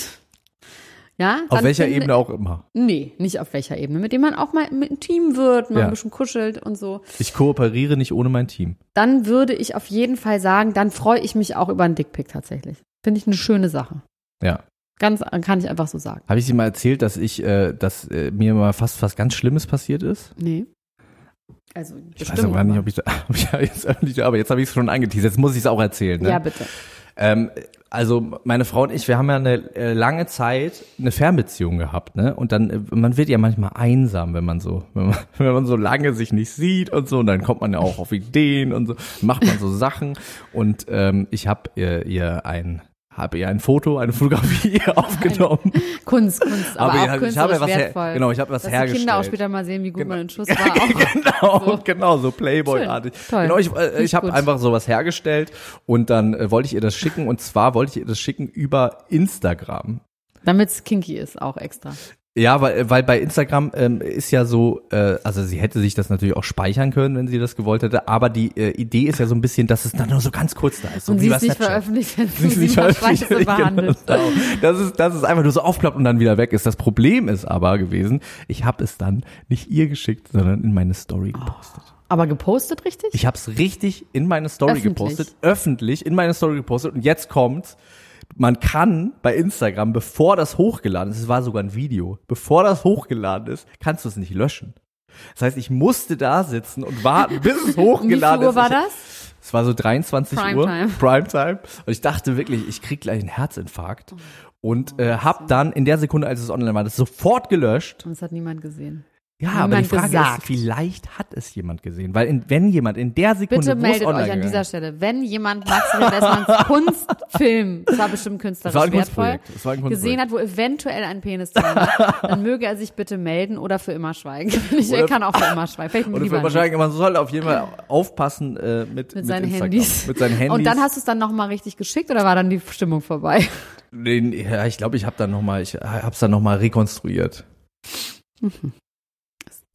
Speaker 1: ja,
Speaker 2: Auf welcher
Speaker 1: finde-
Speaker 2: Ebene auch immer.
Speaker 1: Nee, nicht auf welcher Ebene. Mit dem man auch mal mit intim wird, mal
Speaker 2: Ja.
Speaker 1: ein bisschen kuschelt und so.
Speaker 2: Ich kooperiere nicht ohne mein Team.
Speaker 1: Dann würde ich auf jeden Fall sagen, dann freue ich mich auch über einen Dickpick tatsächlich. Finde ich eine schöne Sache.
Speaker 2: Ja.
Speaker 1: Ganz, kann ich einfach so sagen.
Speaker 2: Habe ich dir mal erzählt, dass ich, äh, dass äh, mir mal fast was ganz Schlimmes passiert ist?
Speaker 1: Nee. Also,
Speaker 2: Ich weiß aber nicht, ob ich, ob ich jetzt öffentlich, aber jetzt habe ich es schon angeteasert. Jetzt muss ich es auch erzählen. Ne?
Speaker 1: Ja, bitte.
Speaker 2: Ähm, also meine Frau und ich, wir haben ja eine äh, lange Zeit eine Fernbeziehung gehabt, ne? Und dann, äh, man wird ja manchmal einsam, wenn man so, wenn man, wenn man so lange sich nicht sieht und so, und dann kommt man ja auch auf Ideen und so, macht man so Sachen. Und ähm, ich habe ihr, ihr ein habe ihr ein Foto, eine Fotografie aufgenommen.
Speaker 1: Kunst, Kunst, aber,
Speaker 2: Aber
Speaker 1: auch
Speaker 2: ich- ich habe ja was her-
Speaker 1: wertvoll.
Speaker 2: genau, ich habe was
Speaker 1: Dass die
Speaker 2: hergestellt.
Speaker 1: Kinder auch später mal sehen, wie gut man in Schuss war.
Speaker 2: Genau,
Speaker 1: So.
Speaker 2: genau, so Playboy-artig. Genau, ich, äh,
Speaker 1: ich
Speaker 2: habe einfach sowas hergestellt und dann äh, wollte ich ihr das schicken und zwar wollte ich ihr das schicken über Instagram.
Speaker 1: Damit es kinky ist, auch extra.
Speaker 2: Ja, weil, weil bei Instagram ähm, ist ja so, äh, also sie hätte sich das natürlich auch speichern können, wenn sie das gewollt hätte, aber die äh, Idee ist ja so ein bisschen, dass es dann nur so ganz kurz da ist. So
Speaker 1: Und sie ist nicht veröffentlicht, wenn
Speaker 2: Sie
Speaker 1: sie
Speaker 2: nicht veröffentlicht,
Speaker 1: Scheiße behandelst.
Speaker 2: Genau. Das ist, das ist einfach nur so aufklappt und dann wieder weg ist. Das Problem ist aber gewesen, ich habe es dann nicht ihr geschickt, sondern in meine Story gepostet.
Speaker 1: Aber gepostet richtig?
Speaker 2: Ich habe es richtig in meine Story
Speaker 1: Öffentlich.
Speaker 2: gepostet, öffentlich in meine Story gepostet und jetzt kommt's. Man kann bei Instagram, bevor das hochgeladen ist, es war sogar ein Video, bevor das hochgeladen ist, kannst du es nicht löschen. Das heißt, ich musste da sitzen und warten, bis es
Speaker 1: Um wie viel
Speaker 2: hochgeladen
Speaker 1: Uhr
Speaker 2: ist.
Speaker 1: war das?
Speaker 2: Es war so 23 Uhr,
Speaker 1: Primetime.
Speaker 2: Primetime. Und ich dachte wirklich, ich krieg gleich einen Herzinfarkt. Und äh, hab dann in der Sekunde, als es online war, das sofort gelöscht.
Speaker 1: Und das hat niemand gesehen.
Speaker 2: Ja, aber die
Speaker 1: Niemand
Speaker 2: Frage
Speaker 1: gesagt.
Speaker 2: ist, vielleicht hat es jemand gesehen. Weil in, wenn jemand in der Sekunde,
Speaker 1: Bitte
Speaker 2: es
Speaker 1: meldet euch an dieser Stelle, wenn jemand Max Ressmanns Kunstfilm, das war bestimmt künstlerisch
Speaker 2: war
Speaker 1: wertvoll,
Speaker 2: war
Speaker 1: gesehen hat, wo eventuell ein Penis drin war, dann möge er sich bitte melden oder für immer schweigen. Ich, er
Speaker 2: Oder-
Speaker 1: kann auch für immer schweigen. Vielleicht lieber
Speaker 2: für wahrscheinlich, man soll auf jeden Fall aufpassen äh, mit,
Speaker 1: nicht. mit
Speaker 2: mit
Speaker 1: seinen
Speaker 2: Instagram.
Speaker 1: Handys.
Speaker 2: Mit seinen Handys.
Speaker 1: Und dann hast du es dann nochmal richtig geschickt oder war dann die Stimmung vorbei?
Speaker 2: Den, ja, ich glaube, ich habe dann noch mal, ich hab's dann noch mal rekonstruiert.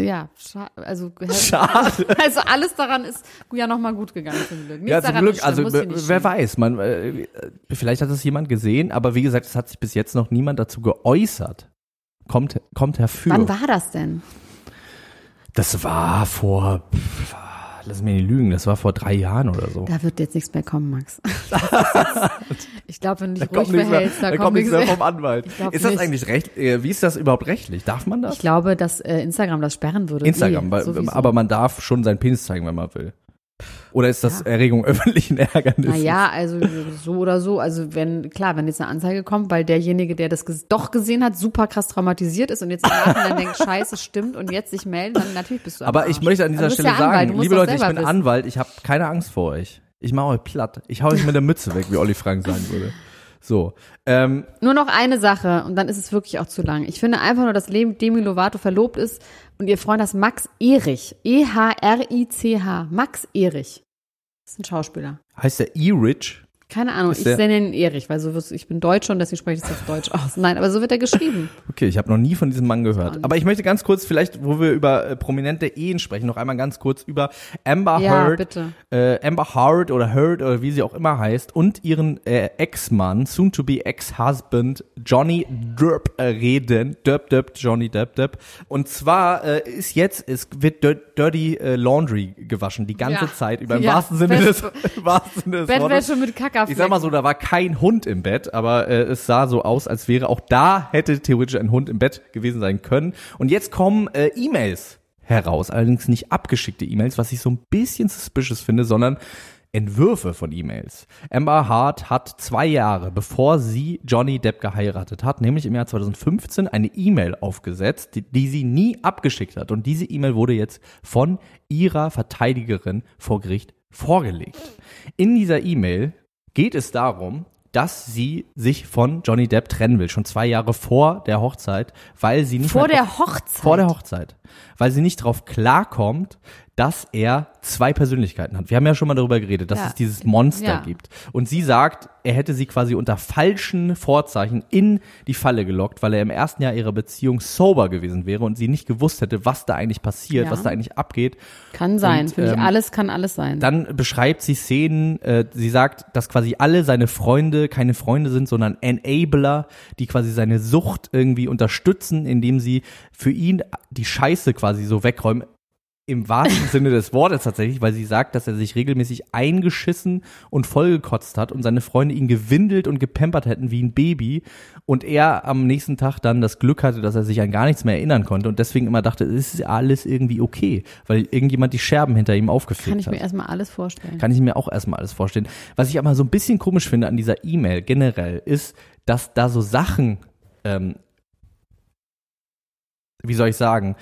Speaker 1: Ja, scha also,
Speaker 2: Schade.
Speaker 1: also alles daran ist ja nochmal gut gegangen zum Glück. Nichts
Speaker 2: Ja, zum
Speaker 1: daran
Speaker 2: Glück, also wer weiß, man, äh, vielleicht hat es jemand gesehen, aber wie gesagt, es hat sich bis jetzt noch niemand dazu geäußert. Kommt, kommt herfür.
Speaker 1: Wann war das denn?
Speaker 2: Das war vor, lass mich nicht lügen, das war vor drei Jahren oder so.
Speaker 1: Da wird jetzt nichts mehr kommen, Max. Jetzt- ich glaube, wenn du dich ruhig
Speaker 2: nichts mehr,
Speaker 1: verhältst, da,
Speaker 2: da
Speaker 1: kommt nichts mehr.
Speaker 2: vom Anwalt. Ist das
Speaker 1: nicht.
Speaker 2: eigentlich recht? äh, Wie ist das überhaupt rechtlich? Darf man das?
Speaker 1: Ich glaube, dass äh, Instagram das sperren würde.
Speaker 2: Instagram, weil,
Speaker 1: sowieso.
Speaker 2: aber man darf schon seinen Penis zeigen, wenn man will. Oder ist das
Speaker 1: Ja.
Speaker 2: Erregung öffentlichen Ärgernisses?
Speaker 1: Naja, also so oder so. Also wenn, klar, wenn jetzt eine Anzeige kommt, weil derjenige, der das doch gesehen hat, super krass traumatisiert ist und jetzt im Nachhinein denkt, scheiße, stimmt und jetzt sich melden, dann natürlich bist du
Speaker 2: Aber ich möchte an dieser Stelle
Speaker 1: ja Anwalt,
Speaker 2: sagen, liebe Leute, ich bin
Speaker 1: wissen.
Speaker 2: Anwalt, ich habe keine Angst vor euch. Ich mache euch platt. Ich hau euch mit der Mütze weg, wie Olli Frank sagen würde. So, ähm,
Speaker 1: Nur noch eine Sache und dann ist es wirklich auch zu lang. Ich finde einfach nur, dass Demi Lovato verlobt ist und ihr Freund ist Max Erich. E E-H-R-I-C-H. Max Erich. Das ist ein Schauspieler.
Speaker 2: heißt der E-Rich?
Speaker 1: Keine Ahnung, ich nenne ihn Erich, weil so wird's, ich bin Deutsche und deswegen spreche ich das auf Deutsch aus. Nein, aber so wird er geschrieben.
Speaker 2: Okay, ich habe noch nie von diesem Mann gehört. Aber ich möchte ganz kurz, vielleicht, wo wir über äh, prominente Ehen sprechen, noch einmal ganz kurz über Amber
Speaker 1: Ja,
Speaker 2: Heard,
Speaker 1: bitte.
Speaker 2: Äh, Amber Heard oder Heard oder wie sie auch immer heißt und ihren äh, Ex-Mann, soon to be Ex-Husband Johnny Depp äh, reden. Depp, Depp, Johnny Depp, Depp. Und zwar äh, ist jetzt, es wird Dir- Dirty äh, Laundry gewaschen, die ganze
Speaker 1: Ja.
Speaker 2: Zeit über, im
Speaker 1: Ja.
Speaker 2: wahrsten Sinne des, im wahrsten Sinne des.
Speaker 1: Bettwäsche mit
Speaker 2: Ich sag mal so, da war kein Hund im Bett, aber äh, es sah so aus, als wäre auch da hätte theoretisch ein Hund im Bett gewesen sein können. Und jetzt kommen äh, E-Mails heraus, allerdings nicht abgeschickte E-Mails, was ich so ein bisschen suspicious finde, sondern Entwürfe von E-Mails. Amber Hart hat zwei Jahre, bevor sie Johnny Depp geheiratet hat, nämlich im Jahr 2015, eine E-Mail aufgesetzt, die, die sie nie abgeschickt hat. Und diese E-Mail wurde jetzt von ihrer Verteidigerin vor Gericht vorgelegt. In dieser E-Mail geht es darum, dass sie sich von Johnny Depp trennen will, schon zwei Jahre vor der Hochzeit, weil sie nicht
Speaker 1: Vor der Hochzeit.
Speaker 2: vor der Hochzeit, weil sie nicht darauf klarkommt, dass er zwei Persönlichkeiten hat. Wir haben ja schon mal darüber geredet, dass
Speaker 1: Ja.
Speaker 2: es dieses Monster
Speaker 1: Ja.
Speaker 2: gibt. Und sie sagt, er hätte sie quasi unter falschen Vorzeichen in die Falle gelockt, weil er im ersten Jahr ihrer Beziehung sober gewesen wäre und sie nicht gewusst hätte, was da eigentlich passiert,
Speaker 1: Ja.
Speaker 2: was da eigentlich abgeht.
Speaker 1: Kann sein.
Speaker 2: Und,
Speaker 1: Finde ich,
Speaker 2: ähm,
Speaker 1: alles kann alles sein.
Speaker 2: Dann beschreibt sie Szenen, äh, sie sagt, dass quasi alle seine Freunde keine Freunde sind, sondern Enabler, die quasi seine Sucht irgendwie unterstützen, indem sie für ihn die Scheiße quasi so wegräumen. Im wahrsten Sinne des Wortes tatsächlich, weil sie sagt, dass er sich regelmäßig eingeschissen und vollgekotzt hat und seine Freunde ihn gewindelt und gepampert hätten wie ein Baby und er am nächsten Tag dann das Glück hatte, dass er sich an gar nichts mehr erinnern konnte und deswegen immer dachte, es ist alles irgendwie okay, weil irgendjemand die Scherben hinter ihm aufgefegt
Speaker 1: kann ich
Speaker 2: hat.
Speaker 1: mir erstmal alles vorstellen.
Speaker 2: Kann ich mir auch erstmal alles vorstellen. Was ich aber so ein bisschen komisch finde an dieser E-Mail generell, ist, dass da so Sachen, ähm, wie soll ich sagen,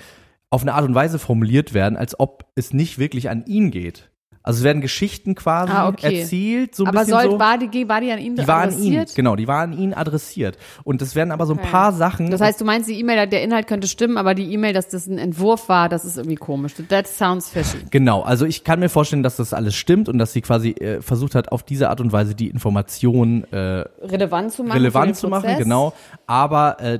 Speaker 2: auf eine Art und Weise formuliert werden, als ob es nicht wirklich an ihn geht. Also es werden Geschichten quasi
Speaker 1: Ah, okay.
Speaker 2: erzählt, so ein
Speaker 1: aber
Speaker 2: bisschen
Speaker 1: soll,
Speaker 2: so.
Speaker 1: war, die, war die an ihn
Speaker 2: die waren an ihn,
Speaker 1: adressiert?
Speaker 2: genau, die waren an ihn adressiert. Und es werden aber so ein
Speaker 1: Okay.
Speaker 2: paar Sachen.
Speaker 1: Das heißt, du meinst, die E-Mail, der Inhalt könnte stimmen, aber die E-Mail, dass das ein Entwurf war, das ist irgendwie komisch. That sounds fishy.
Speaker 2: Genau, also ich kann mir vorstellen, dass das alles stimmt und dass sie quasi äh, versucht hat, auf diese Art und Weise die Information äh,
Speaker 1: Relevant zu machen.
Speaker 2: relevant zu machen, genau. Aber äh,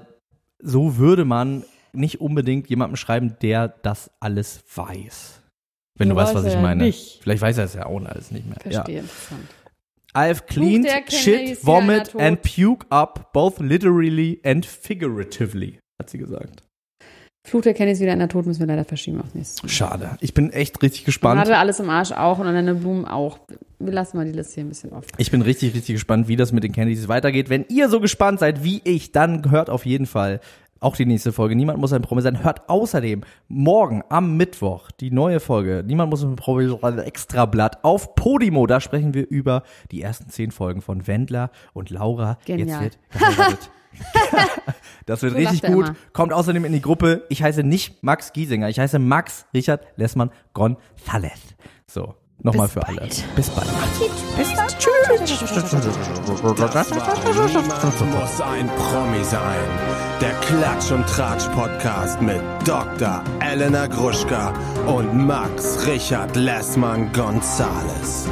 Speaker 2: so würde man nicht unbedingt jemandem schreiben, der das alles weiß. Wenn du
Speaker 1: Ja,
Speaker 2: weißt,
Speaker 1: weiß
Speaker 2: was ich meine.
Speaker 1: nicht.
Speaker 2: Vielleicht weiß er es ja auch alles nicht mehr.
Speaker 1: Verstehe,
Speaker 2: Ja.
Speaker 1: interessant.
Speaker 2: I've cleaned shit, vomit and puke up, both literally and figuratively, hat sie gesagt.
Speaker 1: Fluch der Kenny ist wieder in der Tod, müssen wir leider verschieben aufs nächste Mal.
Speaker 2: Schade. Ich bin echt richtig gespannt.
Speaker 1: hatte alles im Arsch auch und an deine Blumen auch. Wir lassen mal die Liste hier ein bisschen offen.
Speaker 2: Ich bin richtig, richtig gespannt, wie das mit den Kennedys weitergeht. Wenn ihr so gespannt seid wie ich, dann hört auf jeden Fall auch die nächste Folge. Niemand muss ein Promi sein. Hört außerdem morgen am Mittwoch die neue Folge. Niemand muss ein Promi sein. Extrablatt auf Podimo. Da sprechen wir über die ersten zehn Folgen von Wendler und Laura.
Speaker 1: Genial.
Speaker 2: Jetzt wird geheiratet. das wird
Speaker 1: So
Speaker 2: richtig gut.
Speaker 1: immer.
Speaker 2: Kommt außerdem in die Gruppe. Ich heiße nicht Max Giesinger. Ich heiße Max Richard Lessmann González. So. Nochmal
Speaker 1: Bis
Speaker 2: für alle.
Speaker 1: bald.
Speaker 2: Bis bald.
Speaker 4: Niemand muss ein Promi sein. Der Klatsch und Tratsch Podcast mit Dr. Elena Gruschka und Max Richard Lessmann Gonzales.